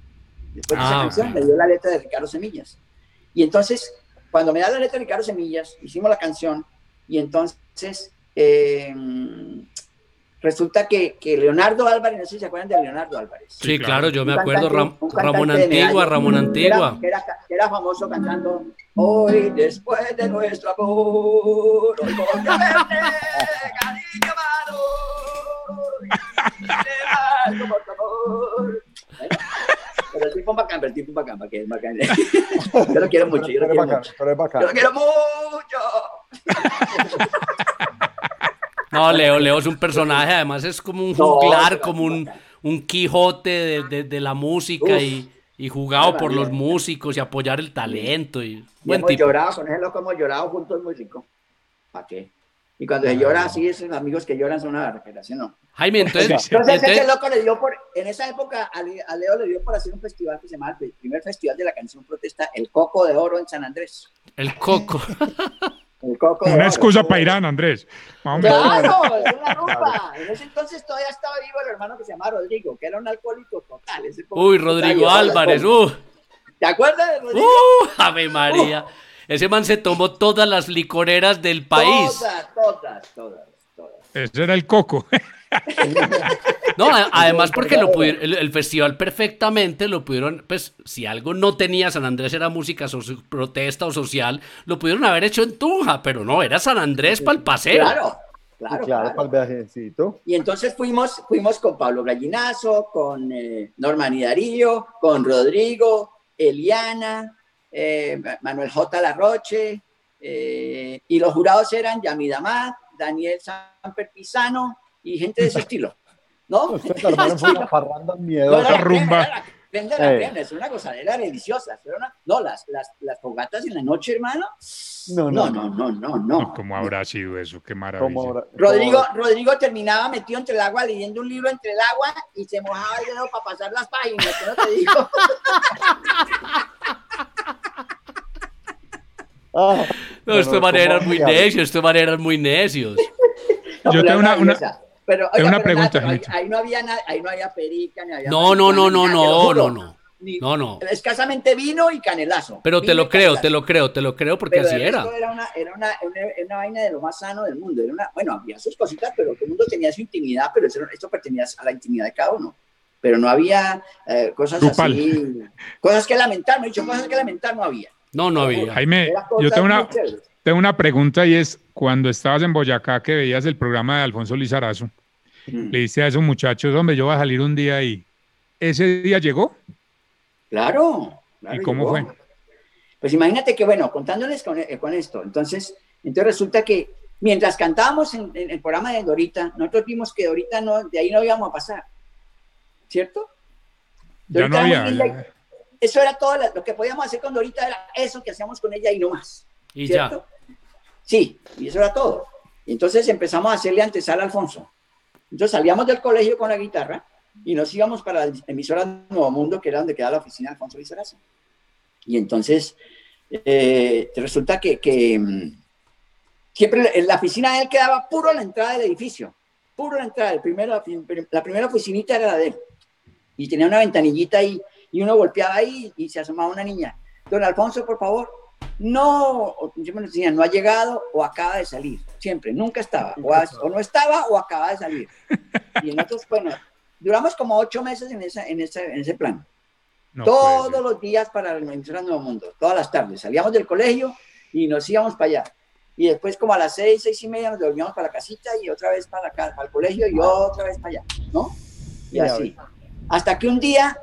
Después de esa Ah, canción me dio la letra de Ricardo Semillas. Y entonces, cuando me da la letra de Ricardo Semillas, hicimos la canción y entonces eh, resulta que, que Leonardo Álvarez, no sé si se acuerdan de Leonardo Álvarez. Sí, claro. yo me acuerdo. Ram- Ramón Antigua, Ramón que Antigua. Era, que era, que era famoso cantando Hoy después de nuestro amor, hoy voy a verte, cariño amado, tu amor. Bueno, Pero el tipo es bacán, pero el tipo es bacán, porque es bacán. Yo lo quiero mucho, yo lo quiero mucho. pero es Yo lo quiero mucho. No, Leo, Leo es un personaje, además es como un juglar, como un, un Quijote de, de- de la música Uf, y, y jugado por los músicos y apoyar el talento. Y, Y hemos tipo. llorado, con ese loco hemos llorado juntos muy rico. ¿Para qué? Y cuando se llora así, esos amigos que lloran son una recuperación, ¿no? Jaime, entonces, Entonces ese entonces- loco le dio por, en esa época a Leo le dio por hacer un festival que se llama el primer festival de la canción protesta, el Coco de Oro en San Andrés. el coco. El Coco Una excusa para Irán, Andrés. Claro, es una rumba. En ese entonces todavía estaba vivo el hermano que se llamaba Rodrigo, que era un alcohólico total. ese Uy, Rodrigo Álvarez, uh, ¿Te acuerdas de Rodrigo? uh, Ave María. Ese man se tomó todas las licoreras del país. Todas, todas, todas, todas. Ese era el coco. No, además porque lo pudieron, el, el festival perfectamente lo pudieron, pues si algo no tenía San Andrés era música so- protesta o social, lo pudieron haber hecho en Tunja, pero no, era San Andrés para el paseo. Claro, claro, claro. para el viajecito. Y entonces fuimos, fuimos con Pablo Gallinazo, con eh, Norman y Darío, con Rodrigo, Eliana, eh, Manuel J. Larroche, eh, y los jurados eran Yamid Amad, Daniel Samper Pisano y gente de ese estilo. ¿No? Ustedes armaron una parranda No, miedosa. la rumba. era la de la Eh. es una gozadera deliciosa. una- no, las, las, las fogatas en la noche, hermano. No, No, no, no, no, no, no. ¿Cómo habrá sido eso? Qué maravilla. Rodrigo, Rodrigo terminaba metido entre el agua leyendo un libro entre el agua y se mojaba el dedo para pasar las páginas, ¿qué no te digo? Ah, No, estos maneras ¿cómo muy necios, estos maneras muy necios. No, Yo tengo una- una-. Pero, tengo una pero pregunta, nada, ahí, ahí no había nada, ahí no había perica, ni había No, no, no, no, no, no, no. Ni- No, no. Escasamente vino y canelazo. Pero te lo creo, canelazo. te lo creo, te lo creo porque Pero así era. Era una, era, una, una, una vaina de lo más sano del mundo. Era una, bueno, había sus cositas, pero todo el mundo tenía su intimidad, pero eso, esto pertenecía a la intimidad de cada uno. Pero no había eh, cosas Grupal. así, cosas que lamentar, no he dicho cosas que lamentar, no había. No, no había. Jaime, yo tengo una, tengo una pregunta y es, cuando estabas en Boyacá que veías el programa de Alfonso Lizarazo, Mm. le dijiste a esos muchachos, hombre, yo voy a salir un día y ese día llegó. Claro. claro, ¿Y cómo llegó. fue? Pues imagínate que, bueno, contándoles con, eh, con esto, entonces, entonces resulta que mientras cantábamos en, en el programa de Dorita, nosotros vimos que Dorita no, de ahí no íbamos a pasar, ¿cierto? Ya no había. ya- Eso era todo lo que podíamos hacer con Dorita, era eso que hacíamos con ella y no más. Y ya. ¿cierto? Sí, y eso era todo. Entonces empezamos a hacerle antesala a Alfonso. Entonces salíamos del colegio con la guitarra y nos íbamos para la emisora Nuevo Mundo, que era donde quedaba la oficina de Alfonso Lizarazo. Y entonces eh, resulta que, mm, siempre en la oficina de él quedaba puro la entrada del edificio, puro la entrada. El primero, la primera oficinita era la de él. Y tenía una ventanillita ahí y uno golpeaba ahí y se asomaba una niña. Don Alfonso, por favor, no, o siempre nos decían, no ha llegado o acaba de salir, siempre, nunca estaba, o, no estaba o acaba de salir. Y nosotros, bueno, duramos como ocho meses en, esa, en, ese, en ese plan. no Todos los días para la emisora Nuevo Mundo, todas las tardes. Salíamos del colegio y nos íbamos para allá. Y después como a las seis, seis y media nos volvíamos para la casita y otra vez para, la para el colegio y otra vez para allá, ¿no? Y así. Hasta que un día,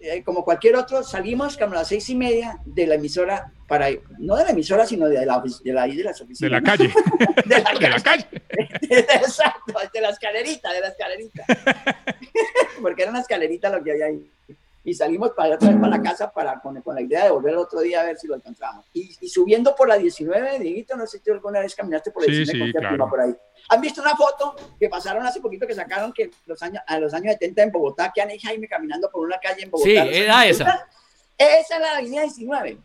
eh, como cualquier otro, salimos como a las seis y media de la emisora, para no de la emisora, sino de la, de la, de las De oficinas. la calle, De la de la calle. Exacto, de la escalerita, de la escalerita. Porque era una escalerita lo que había ahí. Y salimos para otra vez para la casa para, con, con la idea de volver el otro día a ver si lo encontramos. Y, y subiendo por la 19, Dieguito, no sé si tú alguna vez caminaste por la Sí, 19 sí, con Sergio, claro. por ahí. ¿Han visto una foto que pasaron hace poquito que sacaron que los años, a los años 70 en Bogotá, que han hecho Jaime caminando por una calle en Bogotá? Sí, era 70? esa. Esa es la avenida 19.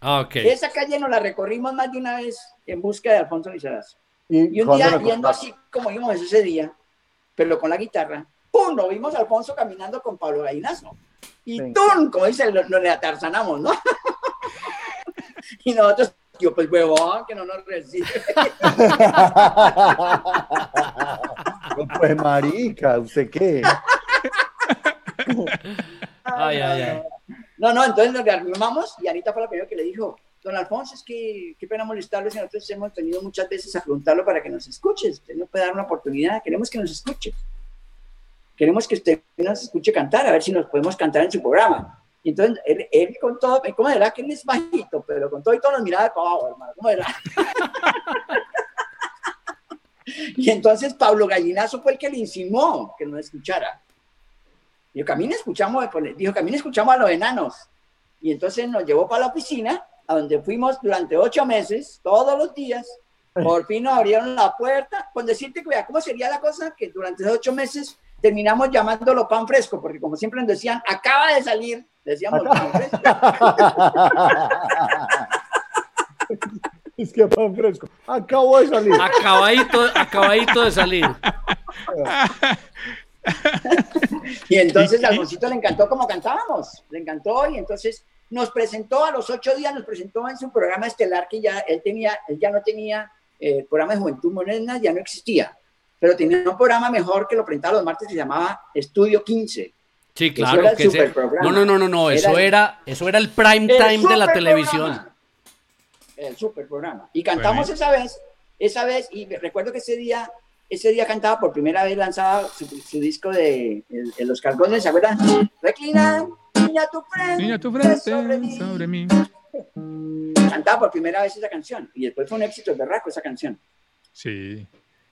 Ah, ok. Esa calle nos la recorrimos más de una vez en busca de Alfonso Lizarazo. ¿Y, Y un día, yendo así como íbamos ese día, pero con la guitarra, ¡pum! Lo vimos a Alfonso caminando con Pablo Gallinazo. Y Sí. ¡tum! Como dicen, nos le atarzanamos, ¿no? y nosotros, yo, pues huevón, que no nos recibe. pues marica, ¿usted qué? Ay, ay, ay. No, no, entonces nos rearmamos y Anita fue la primera que le dijo, don Alfonso, es que qué pena molestarlo si nosotros hemos tenido muchas veces a preguntarlo para que nos escuche. Usted nos puede dar una oportunidad, queremos que nos escuche. Queremos que usted nos escuche cantar, a ver si nos podemos cantar en su programa. Y entonces él, él con todo, ¿cómo era que él es bajito? Pero con todo y todo nos miraba abajo, hermano, ¿cómo era? y entonces Pablo Gallinazo fue el que le insinuó que nos escuchara. Dijo, Camina, escuchamos, dijo, Camina, escuchamos a los enanos. Y entonces nos llevó para la oficina, a donde fuimos durante ocho meses, todos los días. Por fin nos abrieron la puerta. Con decirte vea, ¿cómo sería la cosa? Que durante esos ocho meses terminamos llamándolo pan fresco, porque como siempre nos decían, acaba de salir, decíamos pan fresco. es que pan fresco. Acabo de salir. Acabadito, acabadito de salir. Y entonces a Alfonsito le encantó como cantábamos, le encantó y entonces nos presentó a los ocho días, nos presentó en su programa estelar que ya él tenía, él ya no tenía, eh, el programa de Juventud Moderna ya no existía. Pero tenía un programa mejor que lo presentaba los martes que se llamaba Estudio 15. Sí, Eso claro. el que ese- superprograma. no, no, no, no, no. Eso Era el- era, eso era el prime El time de la televisión. El super programa. Y cantamos esa vez, esa vez, y me- recuerdo que ese día, ese día cantaba por primera vez, lanzaba su, su disco de el- el Los Cargones, ¿se acuerdan? Reclina, niña tu frente, Niña, tu frente sobre mí. sobre mí. Cantaba por primera vez esa canción, y después fue un éxito berraco esa canción. Sí.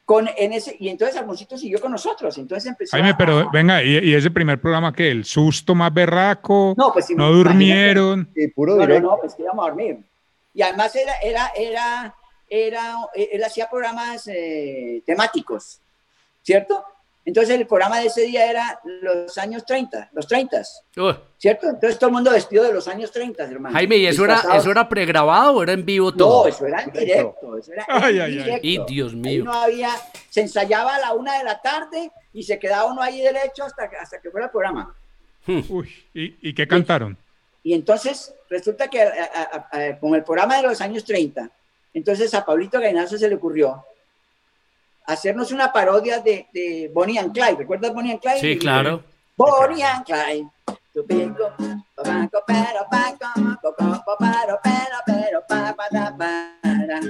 Con, en ese, y entonces Almoncito siguió con nosotros, entonces empezó Jaime, a- pero venga, y, y ese primer programa que el susto más berraco, No, pues, no imagínate. durmieron. Y puro No, no, no, pues que íbamos a dormir. Y además era, era, era, era, él hacía programas eh, temáticos, ¿cierto? Entonces el programa de ese día era los años 30, los 30, Uy, ¿cierto? Entonces todo el mundo vestido de los años 30, hermano. Jaime, ¿y eso era, eso era pregrabado o era en vivo todo? No, eso era en directo, eso era en Ay, ay, ay. directo. Y Dios Ahí mío. no había, se ensayaba a la una de la tarde y se quedaba uno ahí derecho hasta, que- hasta que fuera el programa. Uy, ¿y, y qué cantaron? Y entonces resulta que a- a- a- con el programa de los años 30, entonces a Pablito Gainazo se le ocurrió hacernos una parodia de, de Bonnie and Clyde. ¿Recuerdas Bonnie and Clyde? Sí, claro. Bonnie and Clyde.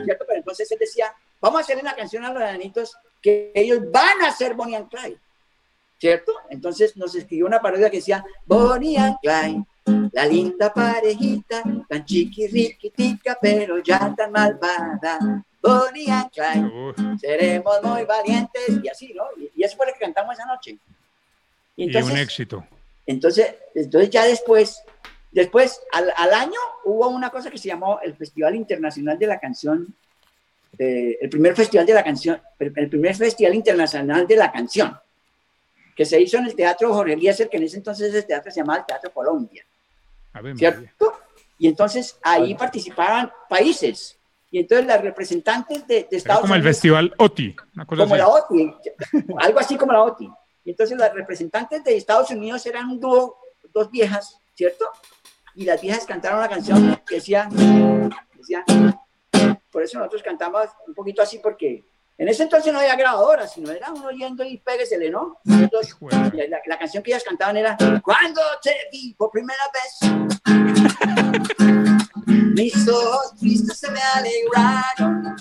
¿Cierto? Pero entonces él decía, vamos a hacerle una canción a los enanitos que ellos van a ser Bonnie and Clyde. ¿Cierto? Entonces nos escribió una parodia que decía, Bonnie and Clyde, la linda parejita, tan chiquirriquitica, pero ya tan malvada. Bonnie and Clyde, seremos muy valientes, y así, ¿no? Y, y eso fue lo que cantamos esa noche. Y y un entonces, éxito. entonces, entonces ya después, después al, al año hubo una cosa que se llamó el Festival Internacional de la Canción, eh, el primer festival de la canción, el, el primer Festival Internacional de la Canción, que se hizo en el Teatro Jorge Eliezer, que en ese entonces ese teatro se llamaba el Teatro Colombia. A ver, María. ¿cierto? Y entonces ahí participaban países. Y entonces las representantes de, de Era Estados como el Unidos, festival OTI, una cosa como así. la OTI, algo así como la OTI. Y entonces las representantes de Estados Unidos eran un dúo, dos viejas, ¿cierto? Y las viejas cantaron una canción que decía, decía, por eso nosotros cantamos un poquito así porque en ese entonces no había grabadoras, sino era uno oyendo y péguesele, ¿no? Entonces, la, la canción que ellas cantaban era Cuando te vi por primera vez Mis ojos tristes se me alegraron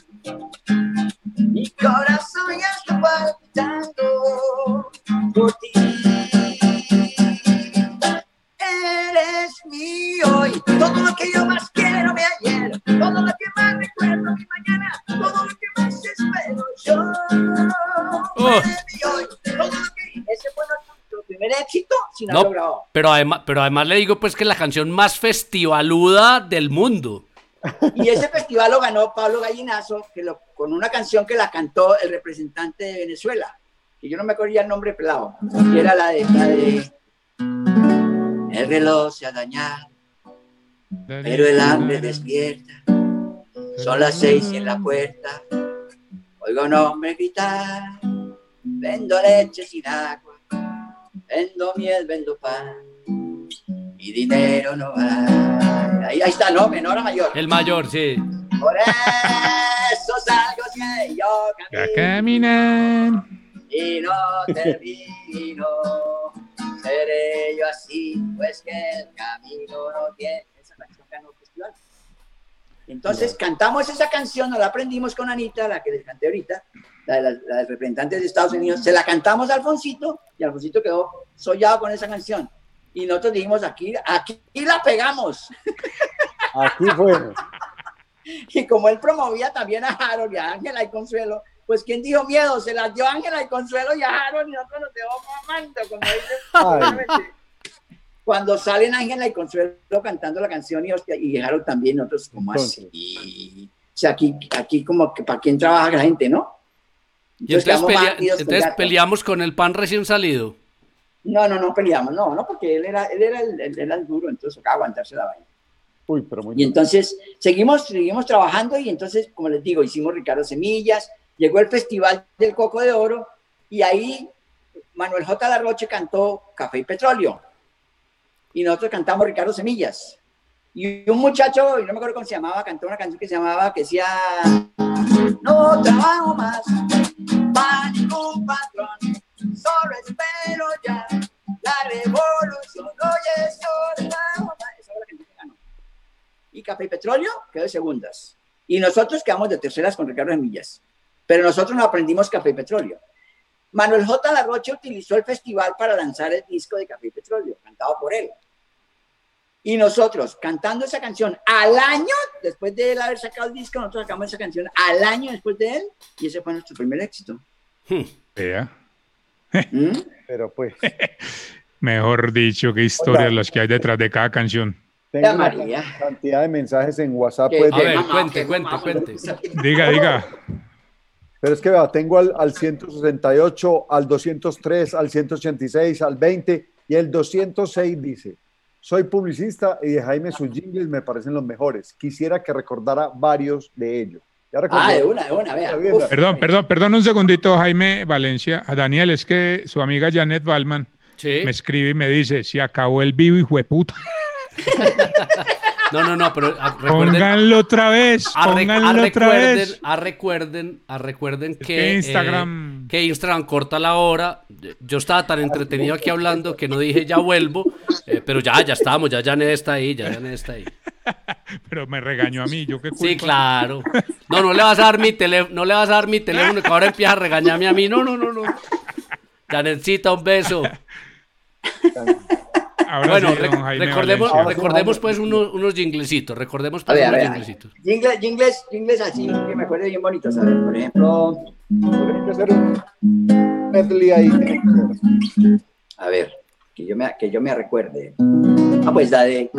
Mi corazón ya está palpitando por ti Eres mío y todo lo que yo más quiero mi ayer Todo lo que más recuerdo mi mañana Todo lo que más espero yo Oh. Eres mío y todo lo que... Ese nuestro primer éxito sin No, pero además, pero además le digo pues que es la canción más festivaluda del mundo. Y ese festival lo ganó Pablo Gallinazo, que lo, con una canción que la cantó el representante de Venezuela, que yo no me acordía el nombre pelado, y era la de, la de El reloj se ha dañado, pero el hambre despierta. Son las seis y en la puerta oigo un hombre gritar. Vendo leche sin agua, vendo miel, vendo pan, y dinero no hay. Ahí, ahí está, ¿no? Menor a mayor. El mayor, sí. Por eso salgo que yo camino caminan. y no termino. Seré yo así, pues que el camino no tiene. Esa canción ganó el festival. Entonces cantamos esa canción, nos la aprendimos con Anita, la que les canté ahorita, la de las, la de representantes de Estados Unidos. Se la cantamos a Alfonsito y Alfonsito quedó sollado con esa canción. Y nosotros dijimos, aquí, aquí la pegamos. Aquí fue. Y como él promovía también a Harold y a Ángela y Consuelo, pues ¿quién dijo miedo? Se las dio Ángela y Consuelo y a Harold y nosotros nos dejó mamando, como dice. Cuando salen Ángela y Consuelo cantando la canción y, hostia, y Harold también, nosotros como Entonces. así. O sea, aquí, aquí como que para quién trabaja la gente, ¿no? Y entonces, pelea- con entonces gato. peleamos con el pan recién salido. No, no, no peleamos, no, no, porque él era, él era, el, él era el duro, entonces tocaba aguantarse la vaina. Uy, pero muy Y entonces seguimos, seguimos trabajando y entonces, como les digo, hicimos Ricardo Semillas, llegó el Festival del Coco de Oro y ahí Manuel J. Larroche cantó Café y Petróleo y nosotros cantamos Ricardo Semillas. Y un muchacho, y no me acuerdo cómo se llamaba, cantó una canción que se llamaba, que decía, no trabajo más, más ningún patrón. Solo espero ya la revolución. Hoy es ganó. Y Café y Petróleo quedó de segundas. Y nosotros quedamos de terceras con Ricardo Semillas. Pero nosotros no aprendimos Café y Petróleo. Manuel J. Larroche utilizó el festival para lanzar el disco de Café y Petróleo, cantado por él. Y nosotros, cantando esa canción al año, después de él haber sacado el disco, nosotros sacamos esa canción al año después de él, y ese fue nuestro primer éxito. Vea. ¿Mm? Pero pues, Mejor dicho, qué historias las que hay detrás de cada canción. tengo una María. cantidad de mensajes en WhatsApp. Pues, A de- ver, mamá, cuente, cuente, mamá, cuente. Diga, diga. Pero es que vea, tengo al, al 168, al 203, al 186, al 20 y el 206 dice, soy publicista y de Jaime sus jingles me parecen los mejores. Quisiera que recordara varios de ellos. Ya. Ah, de una, de una, vea. Uf. Perdón, perdón, perdón un segundito, Jaime Valencia. A Daniel, es que su amiga Janet Balman Sí. me escribe y me dice, se acabó el vivo, hijo de puta. No, no, no, pero ah, recuerden. Pónganlo otra vez, A, rec- pónganlo a otra recuerden, vez. a recuerden, a recuerden que, que Instagram- eh, que Instagram corta la hora. Yo estaba tan entretenido aquí hablando que no dije ya vuelvo, eh, pero ya, ya estamos, ya Janet está ahí, ya Janet está ahí. Pero me regañó a mí, yo qué culpa. Sí, claro. No, no le vas a dar mi teléfono, no le vas a dar mi teléfono que ahora empieza a regañarme a mí. No, no, no, no. Janetcita, un beso. Ahora Bueno, sí, rec- recordemos, Valencia. recordemos pues unos, unos jinglecitos, recordemos A pues ver, a unos ver. jinglecitos. Jingles, jingles, jingles así, que me acuerdo bien bonitos. A ver, por ejemplo, que ser un medley ahí. a ver, que yo me, que yo me recuerde. Ah, pues la de...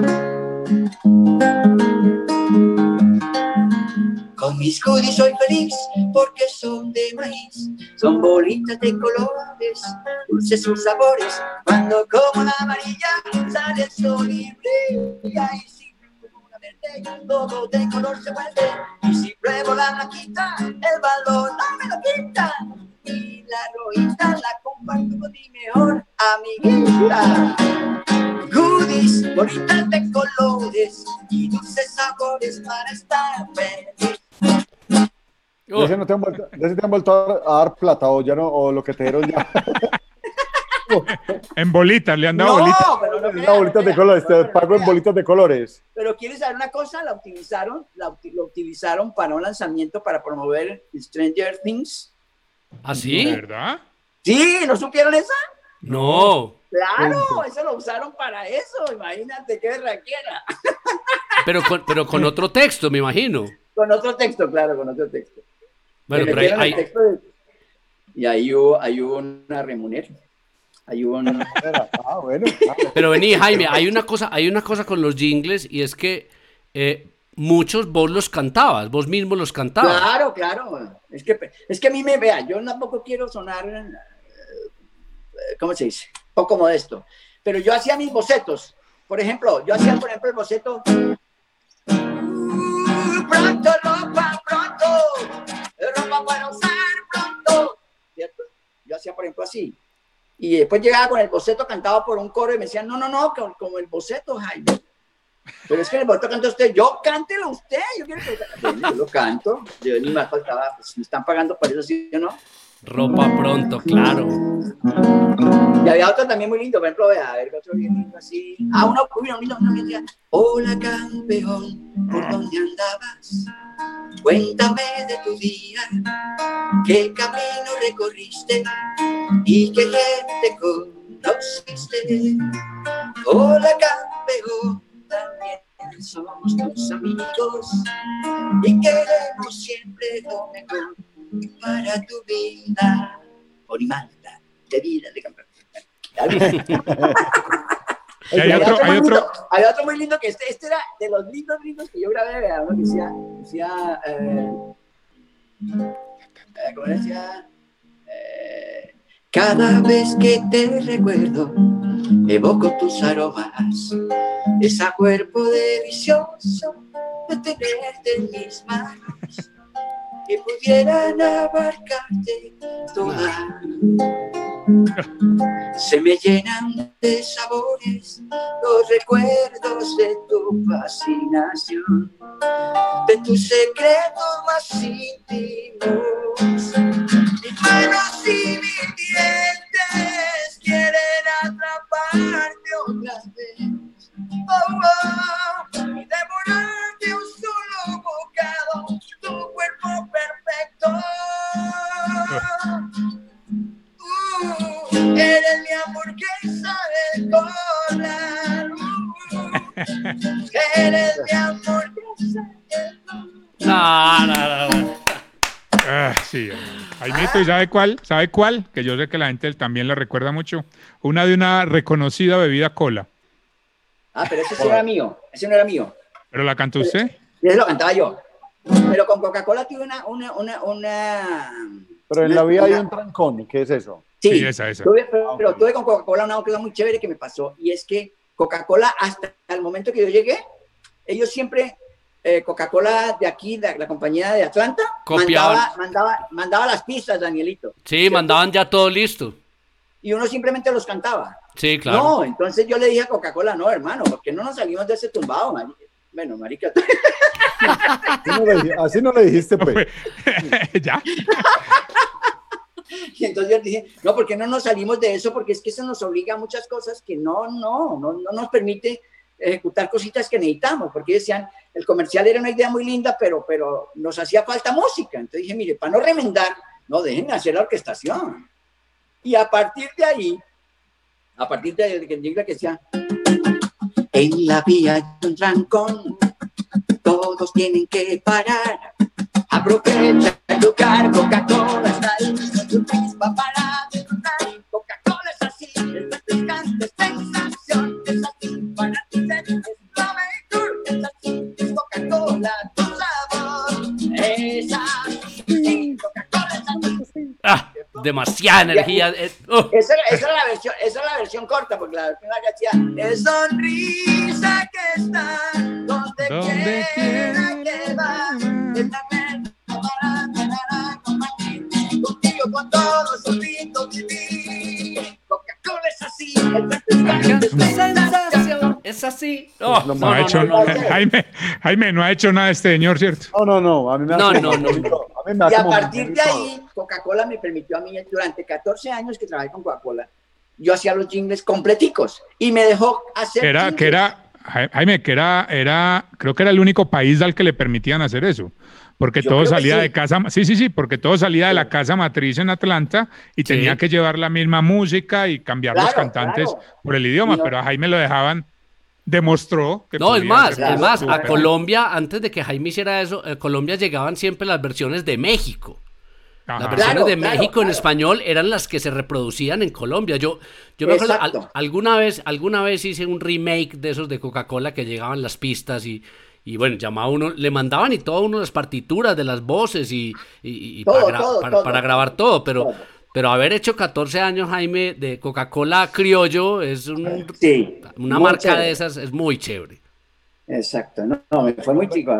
mis goodies soy feliz porque son de maíz, son bolitas de colores, dulces sus sabores. Cuando como la amarilla sale el sol y brilla y si como una verde todo de color se vuelve. Y si pruebo la blanquita el valor no me lo quita. Y la rojita la comparto con mi mejor amiguita. Goodies, bolitas de colores y dulces sabores para estar feliz. De ese no te han vuelto, de ese te han vuelto a, a dar plata o ya no, o lo que te dieron ya. En bolitas, le han dado No, bolitas. pero no bolitas de colores, No, te pago en bolitas de colores. Pero quieres saber una cosa, la utilizaron, la lo utilizaron para un lanzamiento para promover Stranger Things. ¿Ah, sí? ¿Verdad? Sí, ¿no supieron esa? No. Claro, eso lo usaron para eso, imagínate qué raquera. Pero con, pero con otro texto, me imagino. Con otro texto, claro, con otro texto. Bueno, pero hay, hay- de- Y ahí hubo, ahí hubo una remuneración. Ahí hubo una... Era- Ah, bueno. pero vení, Jaime, hay una cosa, hay una cosa con los jingles y es que eh, muchos vos los cantabas, vos mismo los cantabas. Claro, claro. Es que, es que a mí me vea, yo tampoco quiero sonar, eh, ¿cómo se dice? Poco modesto. Pero yo hacía mis bocetos. Por ejemplo, yo hacía, por ejemplo, el boceto. "Uh, pronto. Para usar pronto. ¿Cierto? Yo hacía, por ejemplo, así. Y después llegaba con el boceto cantado por un coro y me decían, no, no, no, como, el boceto, Jaime. Pero es que el boceto canta usted, yo cántelo usted, yo quiero que Bueno, yo lo canto, yo ni más faltaba, pues me están pagando por eso, sí o no. Ropa pronto, claro. Había otro también muy lindo, por ejemplo, vea, a ver, otro bien lindo así. Ah, uno, uno, uno, uno hola campeón, ¿por dónde andabas? Cuéntame de tu día, qué camino recorriste y qué gente conociste. Hola campeón, también somos tus amigos y queremos siempre lo mejor para tu vida. Ponimalta, de vida de campeón. Hay Había otro, hay muy otro, lindo, había otro muy lindo que este, este era de los lindos lindos que yo grabé, uno que decía, decía eh, eh, ¿cómo decía? Eh, cada vez que te recuerdo, evoco tus aromas, ese cuerpo delicioso de tenerte en mis manos, que pudieran abarcarte toda. Se me llenan de sabores los recuerdos de tu fascinación, de tus secretos más íntimos. Jaimito, ¿y sabe cuál? ¿Sabe cuál? Que yo sé que la gente también la recuerda mucho. Una de una reconocida bebida cola. Ah, pero ese sí era mío. Ese no era mío. ¿Pero la cantó usted? Y ese lo cantaba yo. Pero con Coca-Cola tuve una, una, una, una... Pero en una- la vida hay un trancón. ¿Qué es eso? Sí, Sí, esa, esa. Tuve, pero, pero tuve con Coca-Cola una cosa muy chévere que me pasó y es que Coca-Cola hasta el momento que yo llegué, ellos siempre, eh, Coca-Cola de aquí, la, la compañía de Atlanta, mandaba, mandaba, mandaba las pistas, Danielito. Sí, mandaban ya todo listo. Y uno simplemente los cantaba. Sí, claro. No, entonces yo le dije a Coca-Cola, no, hermano, porque no nos salimos de ese tumbado, mari- Bueno, marica, Así no le, así no le dijiste, pues. ya. Y entonces yo dije, no, porque no nos salimos de eso? Porque es que eso nos obliga a muchas cosas que no, no, no, no nos permite ejecutar cositas que necesitamos, porque decían, el comercial era una idea muy linda, pero, pero nos hacía falta música. Entonces dije, mire, para no remendar, no, dejen hacer la orquestación. Y a partir de ahí, a partir de ahí, que que decía, en la vía hay un trancón, todos tienen que parar. Aprovecha el lugar, Coca-Cola está ahí, para disfrutar. Ah, demasiada energía. eh, oh. Esa, esa era la versión, esa era la versión corta, porque la versión larga decía, es sonrisa que está donde, Donde quiera quiera que va, es contigo con todos lindos vivir. Coca-Cola es así, es Sensación, Es así. Oh, no, No, ha no, hecho, no, no. Jaime, Jaime, no ha hecho nada este señor, ¿cierto? No, no, no. A mí me da No, no, no. A mí me da Y a partir de ahí, Coca-Cola me permitió a mí, durante 14 años que trabajé con Coca-Cola, yo hacía los jingles completicos y me dejó hacer Que era, jingles. que era, Ja- Jaime, que era, era, creo que era el único país al que le permitían hacer eso. Porque Yo todo salía sí. de casa, sí, sí, sí, porque todo salía de la casa matriz en Atlanta y Sí. tenía que llevar la misma música y cambiar los cantantes claro. por el idioma, no- pero a Jaime lo dejaban, demostró que No, es más, es más, a. Colombia, antes de que Jaime hiciera eso, a Colombia llegaban siempre las versiones de México. Ajá. Las versiones Claro, de claro, México en claro. español eran las que se reproducían en Colombia. Yo, yo me acuerdo, al- alguna vez, alguna vez hice un remake de esos de Coca-Cola que llegaban las pistas y, y bueno, llamaba uno, le mandaban y todo uno las partituras de las voces y, y- y Todo, para, gra- todo, para- todo. para grabar todo, pero, Todo. Pero haber hecho 14 años, Jaime, de Coca-Cola criollo es un- Sí, una marca chévere. de esas, es muy chévere. Exacto, no, no, me fue muy chico.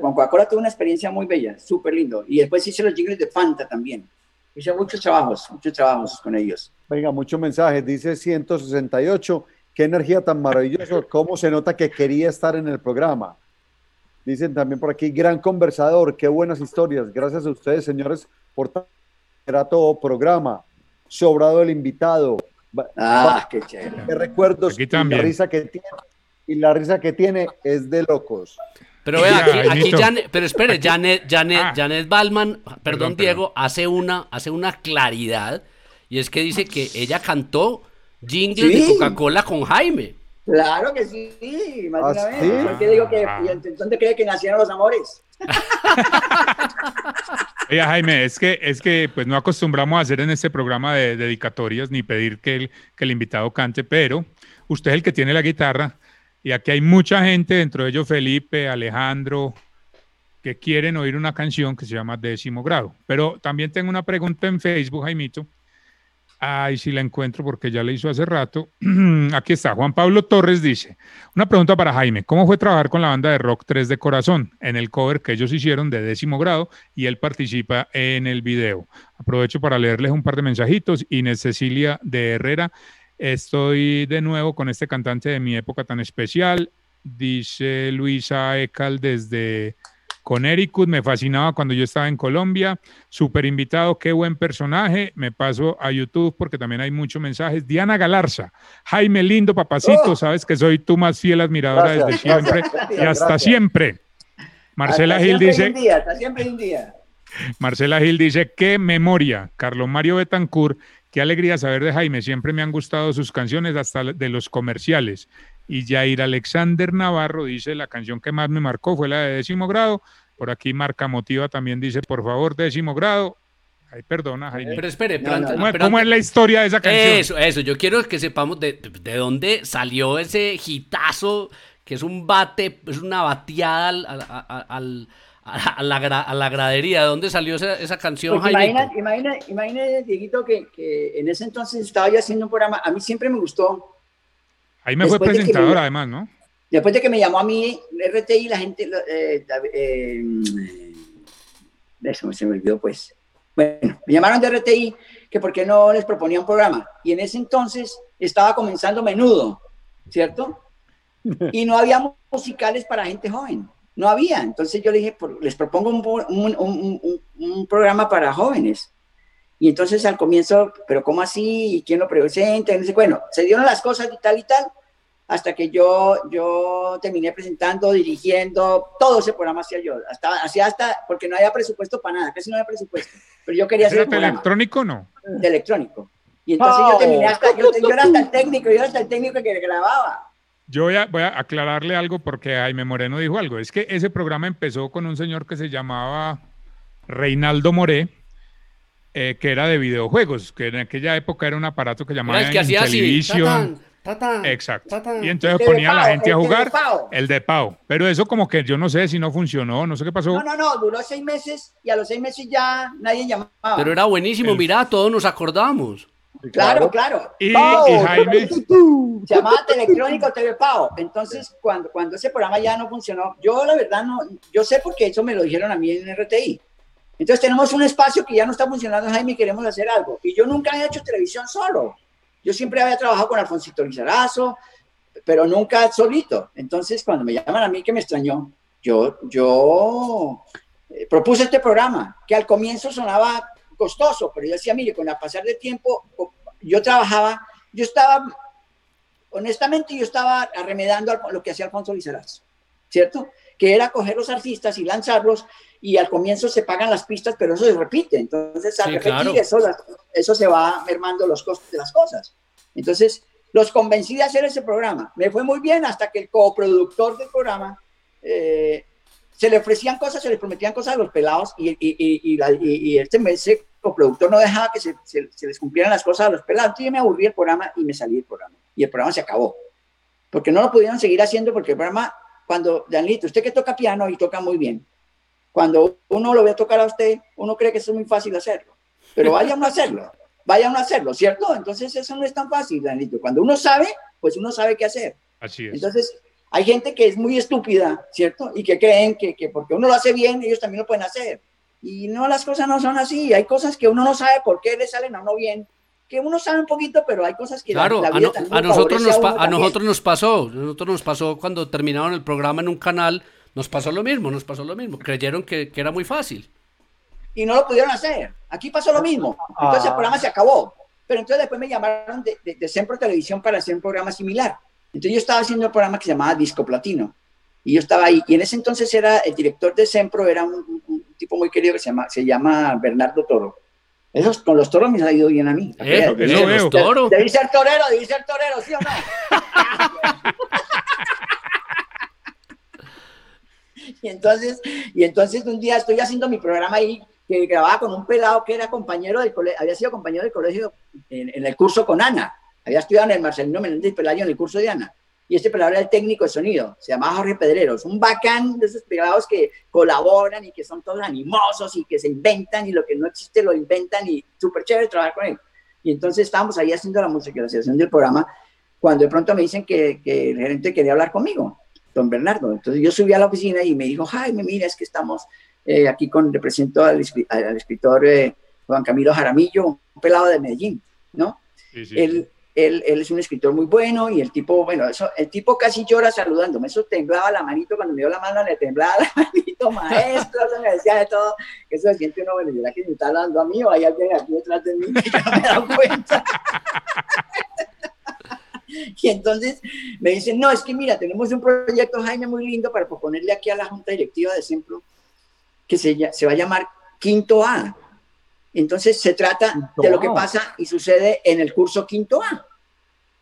Con Coca-Cola tuve una experiencia muy bella, súper lindo. Y después hice los jingles de Fanta también. Hice muchos trabajos, muchos trabajos con ellos. Venga, muchos mensajes. Dice 168. Qué energía tan maravillosa. Cómo se nota que quería estar en el programa. Dicen también por aquí, gran conversador. Qué buenas historias. Gracias a ustedes, señores, por tan grato programa. Sobrado el invitado. Ah, va- qué chévere. qué recuerdos. Aquí y la risa que tiene. Y la risa que tiene es de locos. Pero vea, Ya, aquí, aquí. Janet- pero espere, Janet, Janet, Ah. Janet Ballman, perdón, Perdón, Diego, hace una, hace una claridad y es que dice que ella cantó jingles de Sí. Coca-Cola con Jaime. Claro que sí, más de ¿Ah, una vez. sí? ¿Por qué digo que, Ah. y entonces, ¿dónde cree que nacieron los amores? Oiga, Jaime, es que, es que pues no acostumbramos a hacer en este programa de dedicatorias ni pedir que el, que el invitado cante, pero usted es el que tiene la guitarra y aquí hay mucha gente, dentro de ellos Felipe, Alejandro, que quieren oír una canción que se llama Décimo Grado. Pero también tengo una pregunta en Facebook, Jaimito. Ay, si la encuentro porque ya la hizo hace rato. Aquí está, Juan Pablo Torres dice, una pregunta para Jaime, ¿cómo fue trabajar con la banda de rock 3 de Corazón en el cover que ellos hicieron de décimo grado y él participa en el video? Aprovecho para leerles un par de mensajitos. Inés Cecilia de Herrera, estoy de nuevo con este cantante de mi época tan especial. Dice Luisa Ecal desde Connecticut, me fascinaba cuando yo estaba en Colombia. Súper invitado, qué buen personaje. Me paso a YouTube porque también hay muchos mensajes. Diana Galarza, Jaime Lindo, papacito, Oh. sabes que soy tu más fiel admiradora Gracias, desde siempre gracias, y hasta siempre. Marcela Hasta Gil dice, un día, hasta siempre hay un día. Marcela Gil dice, qué memoria. Carlos Mario Betancourt, qué alegría saber de Jaime. Siempre me han gustado sus canciones, hasta de los comerciales. Y Jair Alexander Navarro dice, la canción que más me marcó fue la de décimo grado. Por aquí Marca Motiva también dice, por favor, décimo grado. Ay, perdona, Jaime. Pero espere, pero no, ¿Cómo, es- pero cómo es antes- la historia de esa canción? Eso, eso. Yo quiero que sepamos de, de dónde salió ese hitazo, que es un bate, es una bateada al, al- al- al- a, la, gra- a la gradería. ¿De dónde salió esa, esa canción, Pues Jaime? imagina, imagina, imagina, Dieguito, que, que en ese entonces estaba yo haciendo un programa. A mí siempre me gustó. Fue después de que presentador, me- además, ¿no? Después de que me llamó a mí RTI, la gente. lo- eh, eh, eso se me olvidó, pues. Bueno, me llamaron de RTI que por qué no les proponía un programa. Y en ese entonces estaba comenzando menudo, ¿cierto? Y no había musicales para gente joven. No había. Entonces yo le dije, por- les propongo un, po- un- un- un- un programa para jóvenes. Y entonces al comienzo, pero ¿cómo así? ¿Y quién lo presenta? Y bueno, se dieron las cosas y tal y tal, hasta que yo, yo terminé presentando, dirigiendo, todo ese programa hacía yo. Hasta, hacía hasta, porque no había presupuesto para nada, casi no había presupuesto. Pero yo quería hacer ¿Era el electrónico no? de electrónico. Y entonces yo terminé hasta, yo, yo era hasta el técnico, yo era hasta el técnico que grababa. Yo voy a, voy a aclararle algo porque Jaime Moreno dijo algo. Es que ese programa empezó con un señor que se llamaba Reinaldo Moré, eh, que era de videojuegos, que en aquella época era un aparato que llamaban que. Televisión. tatán, Exacto. tatán. Y entonces de ponía a la gente a el de jugar Pau. el de Pau. Pero eso como que yo no sé si no funcionó, no sé qué pasó. No, no, no, duró seis meses y a los seis meses ya nadie llamaba. Pero era buenísimo, El- mira, todos nos acordamos. Claro, claro. Y, Pau, y Jaime, Se llamaba Telectrónico TV Pau. Entonces, cuando, cuando ese programa ya no funcionó, yo la verdad no, yo sé porque eso me lo dijeron a mí en RTI. Entonces tenemos un espacio que ya no está funcionando, Jaime, y queremos hacer algo. Y yo nunca había hecho televisión solo. Yo siempre había trabajado con Alfonsito Lizarazo, pero nunca solito. Entonces, cuando me llaman a mí, que me extrañó, yo, yo eh, propuse este programa, que al comienzo sonaba costoso, pero yo decía, mire, con el pasar del tiempo, yo trabajaba, yo estaba, honestamente, yo estaba arremedando lo que hacía Alfonso Lizarazo, ¿cierto? Que era coger los artistas y lanzarlos, y al comienzo se pagan las pistas, pero eso se repite. Entonces, al Sí, repetir claro. eso, eso se va mermando los costos de las cosas. Entonces, los convencí de hacer ese programa. Me fue muy bien hasta que el coproductor del programa eh, se le ofrecían cosas, se le prometían cosas a los pelados y, y, y, y la- este ese coproductor no dejaba que se, se- se les cumplieran las cosas a los pelados. Entonces yo me aburrí del programa y me salí del programa. Y el programa se acabó. Porque no lo pudieron seguir haciendo porque el programa, cuando, Danlito, usted que toca piano y toca muy bien, cuando uno lo ve tocar a usted, uno cree que eso es muy fácil hacerlo. Pero vaya uno a hacerlo, vaya uno a hacerlo, ¿cierto? Entonces eso no es tan fácil, Danlito. Cuando uno sabe, pues uno sabe qué hacer. así es. Entonces, hay gente que es muy estúpida, ¿cierto? Y que creen que, que porque uno lo hace bien, ellos también lo pueden hacer. Y no, las cosas no son así. Hay cosas que uno no sabe por qué le salen a uno bien, que uno sabe un poquito, pero hay cosas que la- Claro, la, a, vida no- a nosotros nos, a también. nosotros nos pasó, a nosotros nos pasó cuando terminaron el programa en un canal, nos pasó lo mismo, nos pasó lo mismo. Creyeron que, que era muy fácil. y no lo pudieron hacer. Aquí pasó lo mismo. Entonces el programa se acabó. Pero entonces después me llamaron de, de, de Sempro Televisión para hacer un programa similar. Entonces yo estaba haciendo un programa que se llamaba Disco Platino. Y yo estaba ahí. Y en ese entonces era el director de Sempro, era un, un- un tipo muy querido que se llama, se llama Bernardo Toro. Esos, con los toros me ha ido bien a mí. Eh, Eso eh, veo. los toros. Debí ser torero, debí ser torero, ¿sí o no? y, entonces, y entonces un día estoy haciendo mi programa ahí, que grababa con un pelado que era compañero del colegio, había sido compañero del colegio en, en el curso con Ana. Había estudiado en el Marcelino Menéndez Pelayo en el curso de Ana. Y este pelado era el técnico de sonido, se llamaba Jorge Pedreros, un bacán de esos pelados que colaboran y que son todos animosos y que se inventan y lo que no existe lo inventan y súper chévere trabajar con él. Y entonces estábamos ahí haciendo la musicalización del programa cuando de pronto me dicen que, que el gerente quería hablar conmigo, don Bernardo. Entonces yo subí a la oficina y me dijo, Jaime, mira, es que estamos eh, aquí con, represento al, escri- al escritor eh, Juan Camilo Jaramillo, un pelado de Medellín, ¿no? Sí, sí. Él, él, él es un escritor muy bueno y el tipo, bueno, eso, el tipo casi llora saludándome, eso temblaba la manito, cuando me dio la mano le temblaba la manito, maestro, eso me decía de todo, que eso se siente uno, bueno, ¿será que me está hablando a mí o hay alguien aquí detrás de mí que yo me dado cuenta? Y entonces me dicen, no, es que mira, tenemos un proyecto, Jaime, muy lindo para proponerle aquí a la Junta Directiva de Sempro que se, se va a llamar Quinto A. Entonces se trata Quinto de lo que pasa y sucede en el curso Quinto A,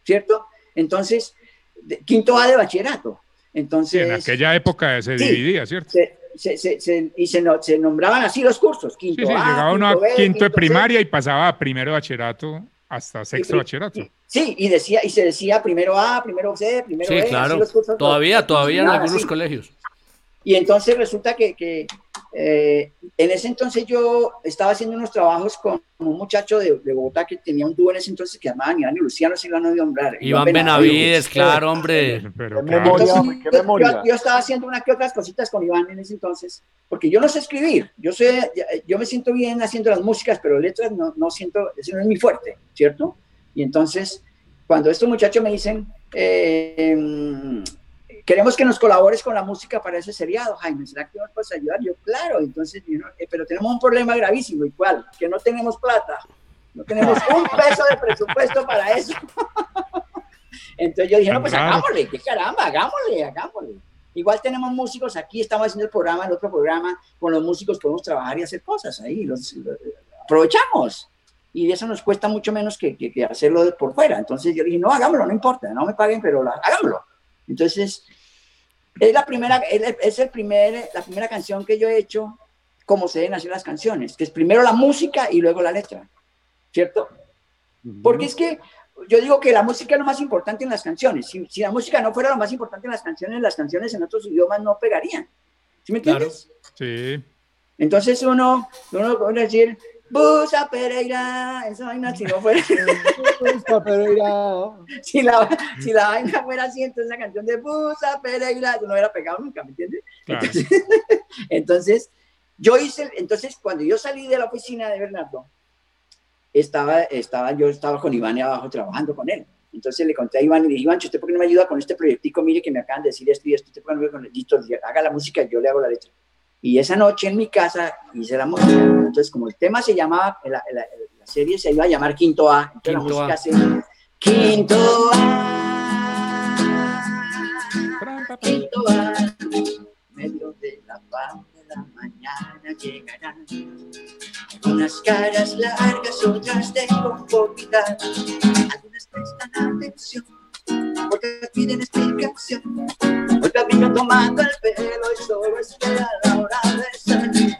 ¿cierto? Entonces, de- Quinto A de bachillerato. Sí, Entonces, en aquella época se Sí. dividía, ¿cierto? se, se, se- se- y se, no- se nombraban así los cursos. Quinto sí, A, llegaba uno a B, quinto de C. primaria y pasaba a primero de bachillerato hasta sexto bachillerato. Sí, y decía, y se decía primero A, primero C, primero Sí, B, así claro. los cursos Todavía, los- todavía en funcionaban algunos así. colegios. Y entonces resulta que, que, eh, en ese entonces yo estaba haciendo unos trabajos con un muchacho de, de Bogotá que tenía un dúo en ese entonces que llamaban Iván y Luciano, si lo han oído nombrar. Iván Benavides, claro, hombre. Pero memoria. Entonces, qué yo- memoria. Yo, yo estaba haciendo una que otras cositas con Iván en ese entonces, porque yo no sé escribir, yo sé, yo me siento bien haciendo las músicas, pero letras no, no siento, eso no es mi fuerte, ¿cierto? Y entonces, cuando estos muchachos me dicen, eh, queremos que nos colabores con la música para ese seriado, Jaime, ¿será que nos puedes ayudar? Yo, claro, entonces, yo eh, pero tenemos un problema gravísimo, ¿y cuál? Que no tenemos plata, no tenemos un peso de presupuesto para eso. Entonces yo dije, no, pues hagámosle, qué caramba, hagámosle, hagámosle. Igual tenemos músicos aquí, estamos haciendo el programa, el otro programa, con los músicos podemos trabajar y hacer cosas ahí, los, los- aprovechamos. Y eso nos cuesta mucho menos que, que- que hacerlo por fuera. Entonces yo dije, no, hagámoslo, no importa, no me paguen, pero la- hagámoslo. Entonces, es la primera, es el primer, la primera canción que yo he hecho como se deben hacer las canciones, que es primero la música y luego la letra, ¿cierto? Porque es que yo digo que la música es lo más importante en las canciones. Si, si la música no fuera lo más importante en las canciones, las canciones en otros idiomas no pegarían. ¿Sí me Claro. entiendes? sí. Entonces uno, uno puede decir, Busa Pereira, esa vaina, si no fuera, Busca Pereira. si la, si la vaina fuera así, entonces la canción de Busa Pereira, no hubiera pegado nunca, ¿me entiendes? Claro. Entonces, entonces, yo hice, entonces cuando yo salí de la oficina de Bernardo, estaba, estaba, yo estaba con Iván abajo trabajando con él. Entonces le conté a Iván y le dije, Iván, ¿usted por qué no me ayuda con este proyectico? Mire que me acaban de decir esto y esto, ¿usted por qué no me ayuda con el listo? Haga la música y yo le hago la letra. Y esa noche en mi casa hice la música. Entonces, como el tema se llamaba, la, la- la serie se iba a llamar Quinto A, entonces Quinto la música A. se Quinto A, Quinto A, medio de la paz de la mañana llegarán unas caras largas, otras de conformidad. Algunas prestan atención, otras piden explicación. Otras vino tomando el pelo y solo espera la hora de salir.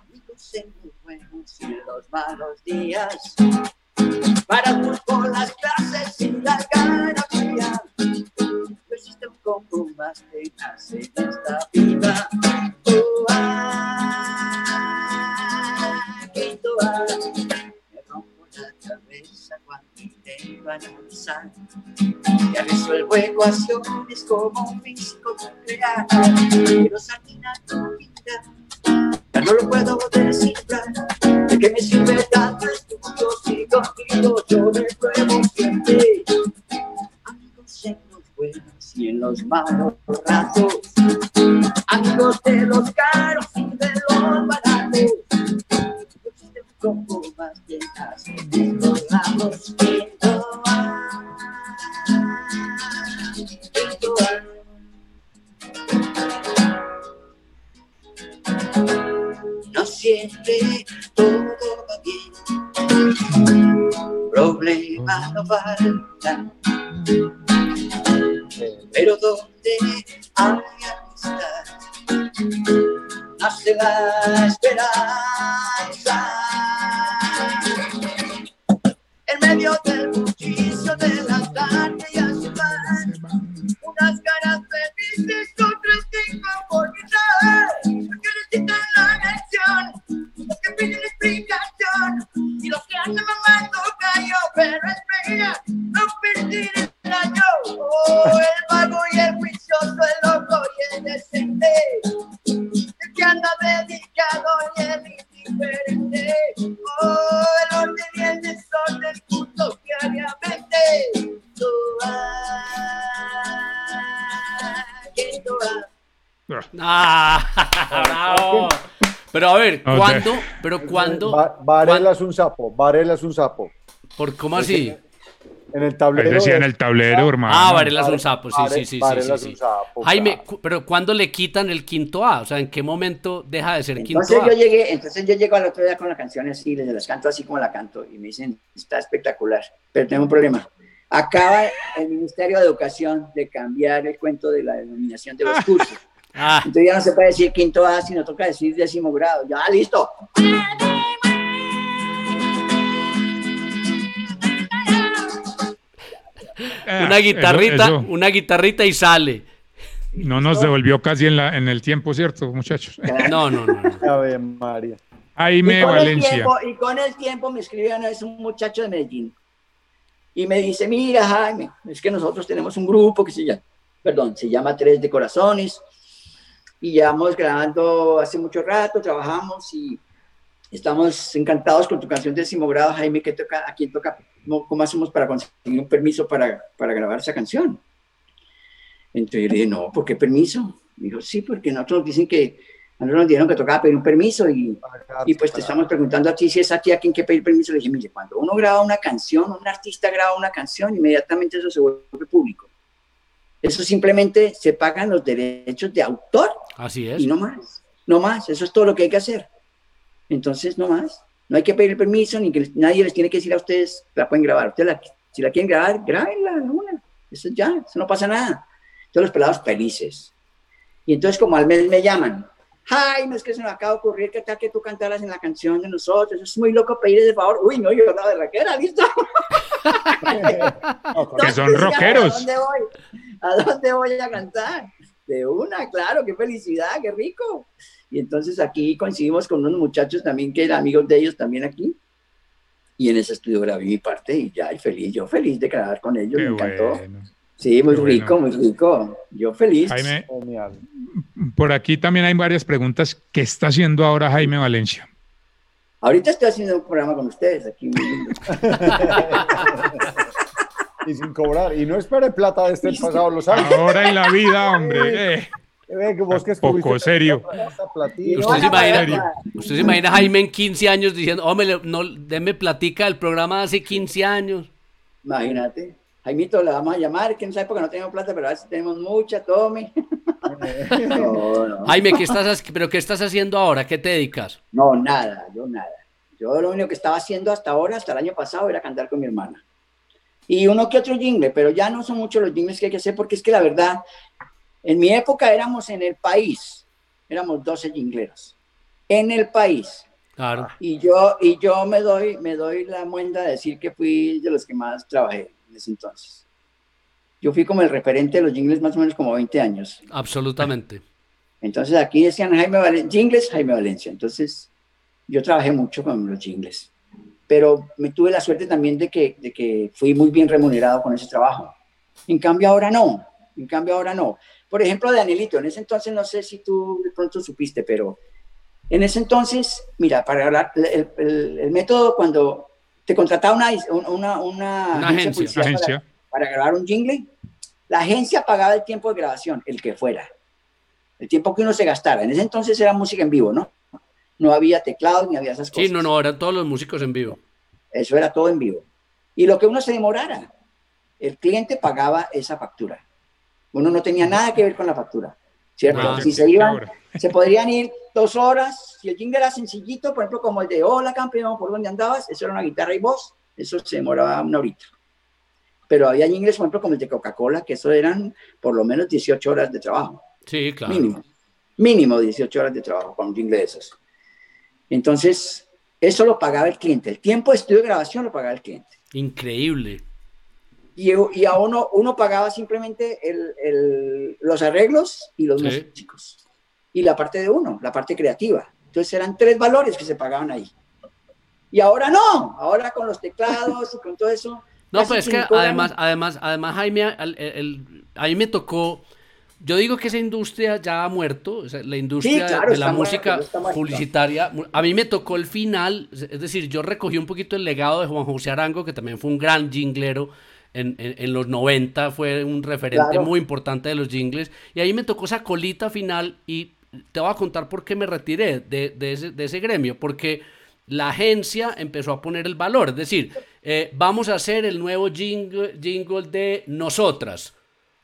Amigos en los buenos y los malos días. Para pulpo, las clases y la algarabía. No existe un combo más tenaz en esta vida. Oh, ah, intento analizar. Ya resuelvo ecuaciones como un físico nuclear. Pero Sardina no vida, ya no lo puedo descifrar. ¿De qué me sirve tanto estudio si contigo yo me pruebo siempre? Amigos en los buenos y en los malos ratos. Amigos de los caros y de los baratos. Quinto A, quinto A. No siempre todo va bien. Problemas no faltan. Pero donde hay amistad, nace la esperanza. En medio del bullicio de la tarde ya se van unas caras felices, otras de inconformidad, porque necesitan la lección, los que piden explicación. Y los que andan mamando callo, pero espera, no perder el año. Oh, el vago y el juicioso, el loco y el decente, el que anda dedicado y el indiferente. Oh, el orden y el desorden juntos diariamente. Ah, bravo. Pero a ver. ¿cuándo? Pero cuándo? Va- Varela es un sapo. Varela es un sapo. ¿Por cómo así? En el Ahí tablero. decía en el tablero, hermano. Ah, Varela es un sapo, sí, sí, sí, sí, Varela sí, es un sí. sapo, Jaime, pero ¿cuándo le quitan el quinto A? O sea, ¿en qué momento deja de ser quinto Entonces A? yo llegué, entonces yo llego al otro día con la canción así, les las canto así como la canto y me dicen, está espectacular, pero tengo un problema. Acaba el Ministerio de Educación de cambiar el cuento de la denominación de los cursos. Ah, Entonces ya no se puede decir quinto A, sino toca decir décimo grado. Ya, listo. Una eso- guitarrita, eso una guitarrita y sale. no nos devolvió casi en, la, en el tiempo, ¿cierto, muchachos? No, no, no. no. Ave María. Jaime y, Valencia. tiempo, y con el tiempo me escribió una vez un muchacho de Medellín. Y me dice, mira Jaime, es que nosotros tenemos un grupo que se llama, perdón, se llama Tres de Corazones. Y llevamos grabando hace mucho rato, trabajamos y estamos encantados con tu canción de décimo grado, Jaime, ¿qué toca, ¿a quién toca? ¿Cómo, cómo hacemos para conseguir un permiso para, para grabar esa canción? Entonces yo le dije, no, ¿por qué permiso? Me dijo, sí, porque nosotros nos dicen que, a nosotros nos dijeron que tocaba pedir un permiso y, y pues te estamos preguntando a ti si es a ti a quien que pedir permiso. Le dije, mire, cuando uno graba una canción, un artista graba una canción, inmediatamente eso se vuelve público. Eso simplemente se pagan los derechos de autor Así es. y no más. No más, eso es todo lo que hay que hacer. Entonces, no más. No hay que pedir permiso, ni que nadie les tiene que decir a ustedes, la pueden grabar. Ustedes la- si la quieren grabar, grábenla una. Eso ya, eso no pasa nada. Todos los pelados felices. Y entonces, como al mes me llaman, Jaime, es que se me acaba de ocurrir que tal que tú cantaras en la canción de nosotros. Es muy loco pedir ese favor. Uy, no, yo la de raquera, listo. Que son Entonces, rockeros. ¿A dónde voy? ¿A dónde voy a cantar? De una, claro, qué felicidad, qué rico. Y entonces aquí coincidimos con unos muchachos también que eran amigos de ellos también aquí. Y en ese estudio grabé mi parte y ya, y feliz, yo feliz de grabar con ellos, Qué me encantó. bueno. Sí, muy Qué rico, bueno. muy rico. Yo feliz. Jaime, Genial. por aquí también hay varias preguntas. ¿Qué está haciendo ahora Jaime Valencia? Ahorita estoy haciendo un programa con ustedes aquí. Y sin cobrar. Y no espere plata de este pasado los años. Ahora en la vida, hombre. eh. Ve que vos que Poco serio. platilla. ¿Usted se imagina, usted se imagina a Jaime en 15 años diciendo, hombre, no, denme platica del programa de hace 15 años? Imagínate. Jaimito, le vamos a llamar, no sabe porque no tenemos plata, pero a veces tenemos mucha, tome. No, no. Jaime, ¿qué estás, ¿pero qué estás haciendo ahora? ¿Qué te dedicas? No, nada, yo nada. Yo lo único que estaba haciendo hasta ahora, hasta el año pasado, era cantar con mi hermana. Y uno que otro jingle, pero ya no son muchos los jingles que hay que hacer, porque es que la verdad, en mi época éramos en el país, éramos 12 jingleros. En el país. Claro. Y yo, y yo me doy, me doy la muenda de decir que fui de los que más trabajé en ese entonces. Yo fui como el referente de los jingles más o menos como 20 años. Absolutamente. Entonces aquí decían Jaime Valencia, jingles Jaime Valencia. Entonces yo trabajé mucho con los jingles. Pero me tuve la suerte también de que, de que fui muy bien remunerado con ese trabajo. En cambio ahora no. En cambio ahora no. Por ejemplo, Danielito, en ese entonces no sé si tú de pronto supiste, pero en ese entonces, mira, para hablar, el, el- el método cuando te contrataba una, una, una, Una agencia. para- Agencia. para grabar un jingle, la agencia pagaba el tiempo de grabación, el que fuera, el tiempo que uno se gastara. En ese entonces era música en vivo, ¿no? No había teclados ni había esas cosas. Sí, no, no, eran todos los músicos en vivo. Eso era todo en vivo. Y lo que uno se demorara, el cliente pagaba esa factura. Uno no tenía nada que ver con la factura, ¿cierto? Ah, si se iban, se podrían ir dos horas. Si el jingle era sencillito, por ejemplo, como el de Hola campeón, ¿por dónde andabas? Eso era una guitarra y voz. Eso se demoraba una horita. Pero había jingles, por ejemplo, como el de Coca-Cola, que eso eran por lo menos 18 horas de trabajo. Sí, claro. Mínimo. Mínimo 18 horas de trabajo con un jingle de esos. Entonces, eso lo pagaba el cliente. El tiempo de estudio de grabación lo pagaba el cliente. Increíble. Y, y a uno, uno pagaba simplemente el- el- los arreglos y los Sí. músicos. Y la parte de uno, la parte creativa. Entonces eran tres valores que se pagaban ahí. Y ahora no, ahora con los teclados y con todo eso. No, pues es que además, además, además, Jaime, el- el- a mí me tocó. Yo digo que esa industria ya ha muerto, o sea, la industria claro, de la música muerto. publicitaria. A mí me tocó el final, es es decir, yo recogí un poquito el legado de Juan José Arango, que también fue un gran jinglero en, en- en los 90, fue un referente Claro. muy importante de los jingles, y ahí me tocó esa colita final y te voy a contar por qué me retiré de, de ese, de ese gremio, porque la agencia empezó a poner el valor, es decir, eh, vamos a hacer el nuevo jingle, jingle de nosotras.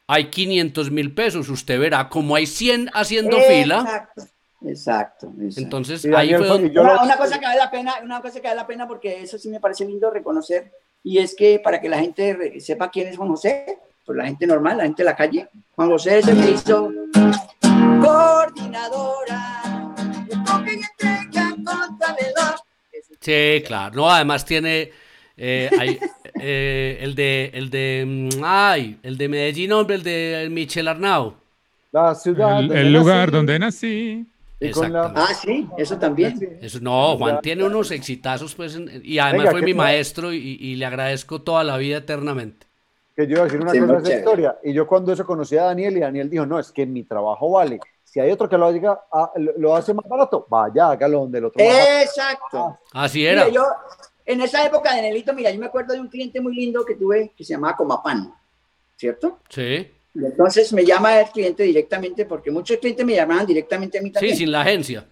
Hay 500 mil pesos, usted verá, como hay 100 haciendo fila, Exacto, exacto. entonces ahí fue donde... yo una, cosa que vale la pena, una cosa que vale la pena porque eso sí me parece lindo reconocer y es que para que la gente sepa quién es Juan José, pues la gente normal, la gente de la calle, Juan José es el que hizo coordinadora. Sí, claro. No, además tiene eh, hay, eh, el de el de mm, ay, el de Medellín, hombre, el de Michel Arnau. La ciudad. El, el lugar nací, donde nací. la-. Ah, sí, eso también. Eso, no, Juan tiene unos exitazos, pues, y además Venga, fue ¿qué mi maestro y, y le agradezco toda la vida eternamente. que yo iba a decir una Sí, cosa de esa historia. Y yo cuando eso conocí a Daniel y Daniel dijo, no, es que mi trabajo vale. Si hay otro que lo, haga, ah, lo, lo hace más barato, vaya, hágalo donde el otro. Exacto. Así era. Mira, yo, en esa época de Nelito, mira, yo me acuerdo de un cliente muy lindo que tuve que se llamaba Comapan, ¿cierto? Sí, Y entonces me llama el cliente directamente, porque muchos clientes me llamaban directamente a mí sí, también. sin la agencia.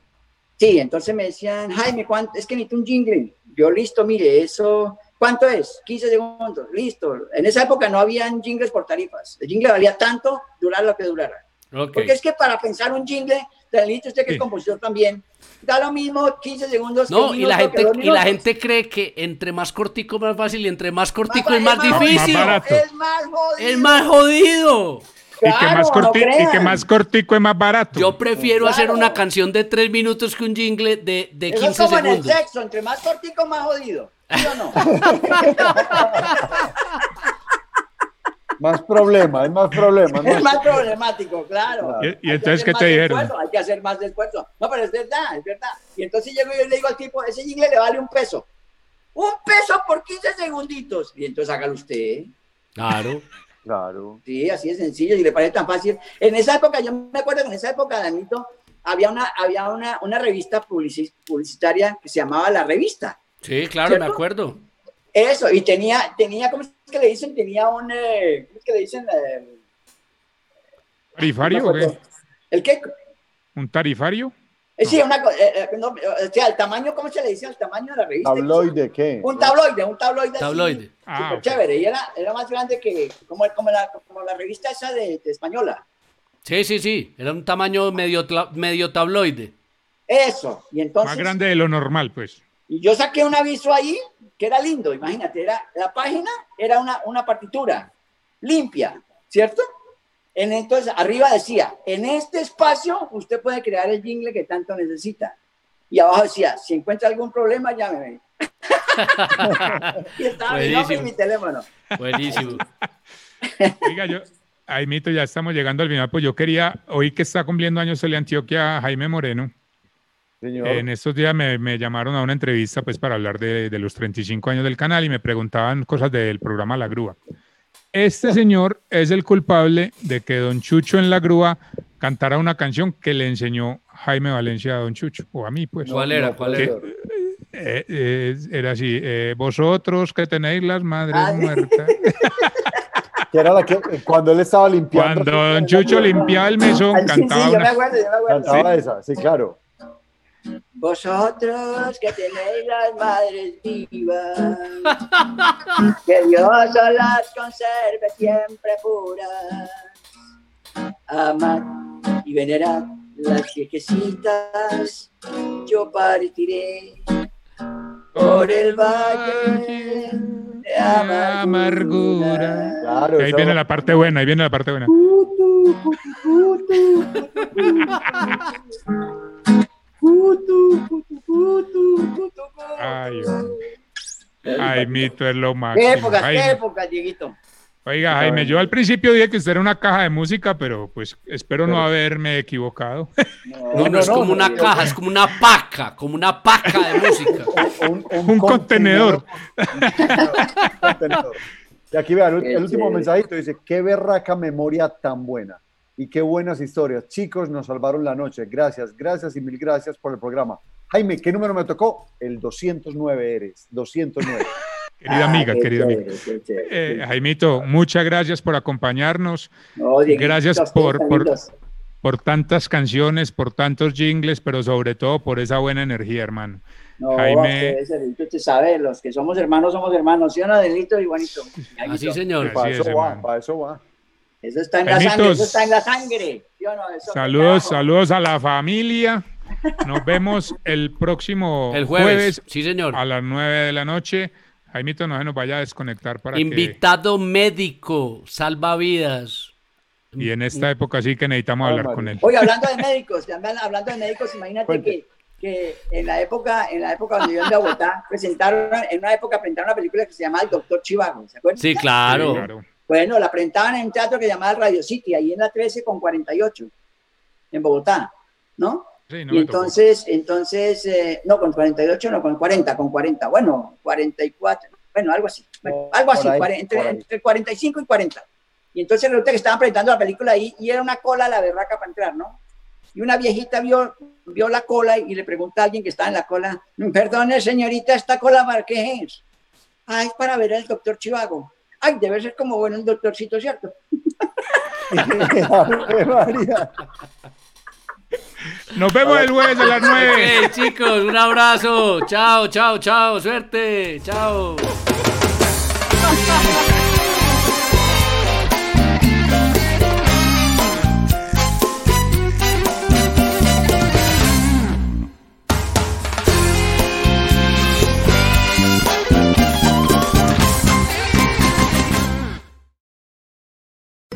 Sí, entonces me decían, Jaime, ¿cuánto? es que necesito un jingle. Yo, listo, mire, eso, ¿cuánto es? 15 segundos, listo. En esa época no habían jingles por tarifas. El jingle valía tanto, durar lo que durara. Ok. Porque es que para pensar un jingle, Danilito, usted que Sí. es compositor también, da lo mismo 15 segundos. que No, un y la que gente, dos y la gente cree que entre más cortico más fácil y entre más cortico Más es más es difícil. Más barato. Es más jodido. Es más jodido. y, que más Claro, no corti- y que más cortico es más barato. Yo prefiero hacer Claro. una canción de tres minutos que un jingle de, de Eso es 15 como en el segundos. sexo, entre más cortico, más jodido. ¿Sí o no? Más problemas, es más problemas. es más- problemático, claro. Y- y Hay que entonces, hacer ¿qué más te dijeron? esfuerzo, Hay que hacer más esfuerzo. No, pero es verdad, es verdad. Y entonces llego y yo le digo al tipo, ese jingle le vale un peso. Un peso por 15 segunditos. Y entonces hágalo usted. Claro. Claro. Sí, así de sencillo y le parece tan fácil. En esa época, yo me acuerdo que en esa época, Danito, había una, había una, una revista publici- publicitaria que se llamaba La Revista. Sí, claro, me acuerdo. Eso, y tenía, tenía, ¿cómo es que le dicen? Tenía un, eh, ¿cómo es que le dicen? Eh, ¿Tarifario o qué? ¿El qué? ¿Un tarifario? Eh, sí, una cosa, eh, eh, no, o sea, el tamaño, ¿cómo se le dice al tamaño de la revista? ¿Tabloide qué? Un tabloide, un tabloide. así, Tabloide. Ah, chévere, y era, era más grande que, como, como, la, como la revista esa de, de española. Sí, sí, sí. Era un tamaño medio, medio tabloide. Eso, y entonces... Más grande de lo normal, pues. Y yo saqué un aviso ahí que era lindo, imagínate, era, la página era una, una partitura limpia, ¿cierto? En, entonces, arriba decía, en este espacio usted puede crear el jingle que tanto necesita. Y abajo decía, si encuentra algún problema, llámeme. y estaba mi nombre y Buenísimo. mi teléfono. Buenísimo. Oiga, yo, ahí mito, ya estamos llegando al final, pues yo quería, hoy que está cumpliendo años el Antioquia, Jaime Moreno, Señor. en estos días me, me llamaron a una entrevista pues para hablar de, de los 35 años del canal y me preguntaban cosas del programa La Grúa. Este señor es el culpable de que Don Chucho en La Grúa cantara una canción que le enseñó Jaime Valencia a Don Chucho, o a mí pues. ¿Cuál era? ¿Cuál era? Eh, eh, era así, eh, vosotros que tenéis las madres Ah, sí. muertas. Que era la que cuando él estaba limpiando. Cuando Don Chucho limpiaba el mesón, Ay, sí, sí, cantaba yo me una... acuerdo, yo me acuerdo. Cantaba esa, sí, claro. Vosotros que tenéis las madres vivas, que Dios os las conserve siempre puras. Amad y venerad las viejecitas, yo partiré por el valle de amargura. amargura. Claro, Y ahí viene la parte buena, ahí viene la parte buena. Ay, ay, mito es lo ¿Qué máximo. época, qué época, Dieguito? Oiga, Jaime, yo al principio dije que usted era una caja de música, pero pues espero no haberme equivocado. No, no, es como no, una no. caja, es como una paca, como una paca de música. un, Un contenedor. Un contenedor. Y aquí vean, el, Qué el último mensajito dice, qué berraca memoria tan buena y qué buenas historias. Chicos, nos salvaron la noche. Gracias, gracias y mil gracias por el programa. Jaime, ¿qué número me tocó? El 209 eres, 209. Querida Ah, amiga, querida chévere, amiga. qué chévere. Eh, Jaimito, muchas gracias por acompañarnos, No, gracias por- por- por tantas canciones, por tantos jingles, pero sobre todo por esa buena energía, hermano. No, Jaime- usted sabe, los que somos hermanos somos hermanos, ¿sí o no, Adelito y Juanito? Así, señor. para Así eso es, va, para eso va. Eso está en la sangre, eso está en la sangre, Saludos, saludos a la familia. Nos vemos el próximo El jueves. Sí, señor. a las 9 de la noche. Jaimito, no se nos vaya a desconectar para que... Invitado médico, salva vidas. Y en esta época sí que necesitamos Ay, hablar con él. Oye, hablando de médicos, hablando de médicos, imagínate Cuente. que, que en la época, en la época donde yo en Bogotá, presentaron, en una época presentaron una película que se llama El Doctor Chivago, ¿se acuerdan? Sí, claro. Sí, claro. Bueno, la presentaban en un teatro que se llamaba Radio City, ahí en la 13 con 48, en Bogotá, ¿no? Sí, no y tocó. entonces, entonces, eh, no, con 48, no, con 40, con 40, bueno, 44, bueno, algo así, bueno, algo así, ahí, entre, entre 45 y 40. Y entonces resulta que estaban presentando la película ahí y era una cola a la berraca para entrar, ¿no? Y una viejita vio, vio la cola y le pregunta a alguien que estaba en la cola, perdone señorita, ¿esta cola para qué es? Ah, es para ver al doctor Chivago. Ay, debe ser como bueno un doctorcito, ¿cierto? Nos vemos el jueves a las 9. Ok, chicos, un abrazo. Chao, chao, chao. Suerte. Chao.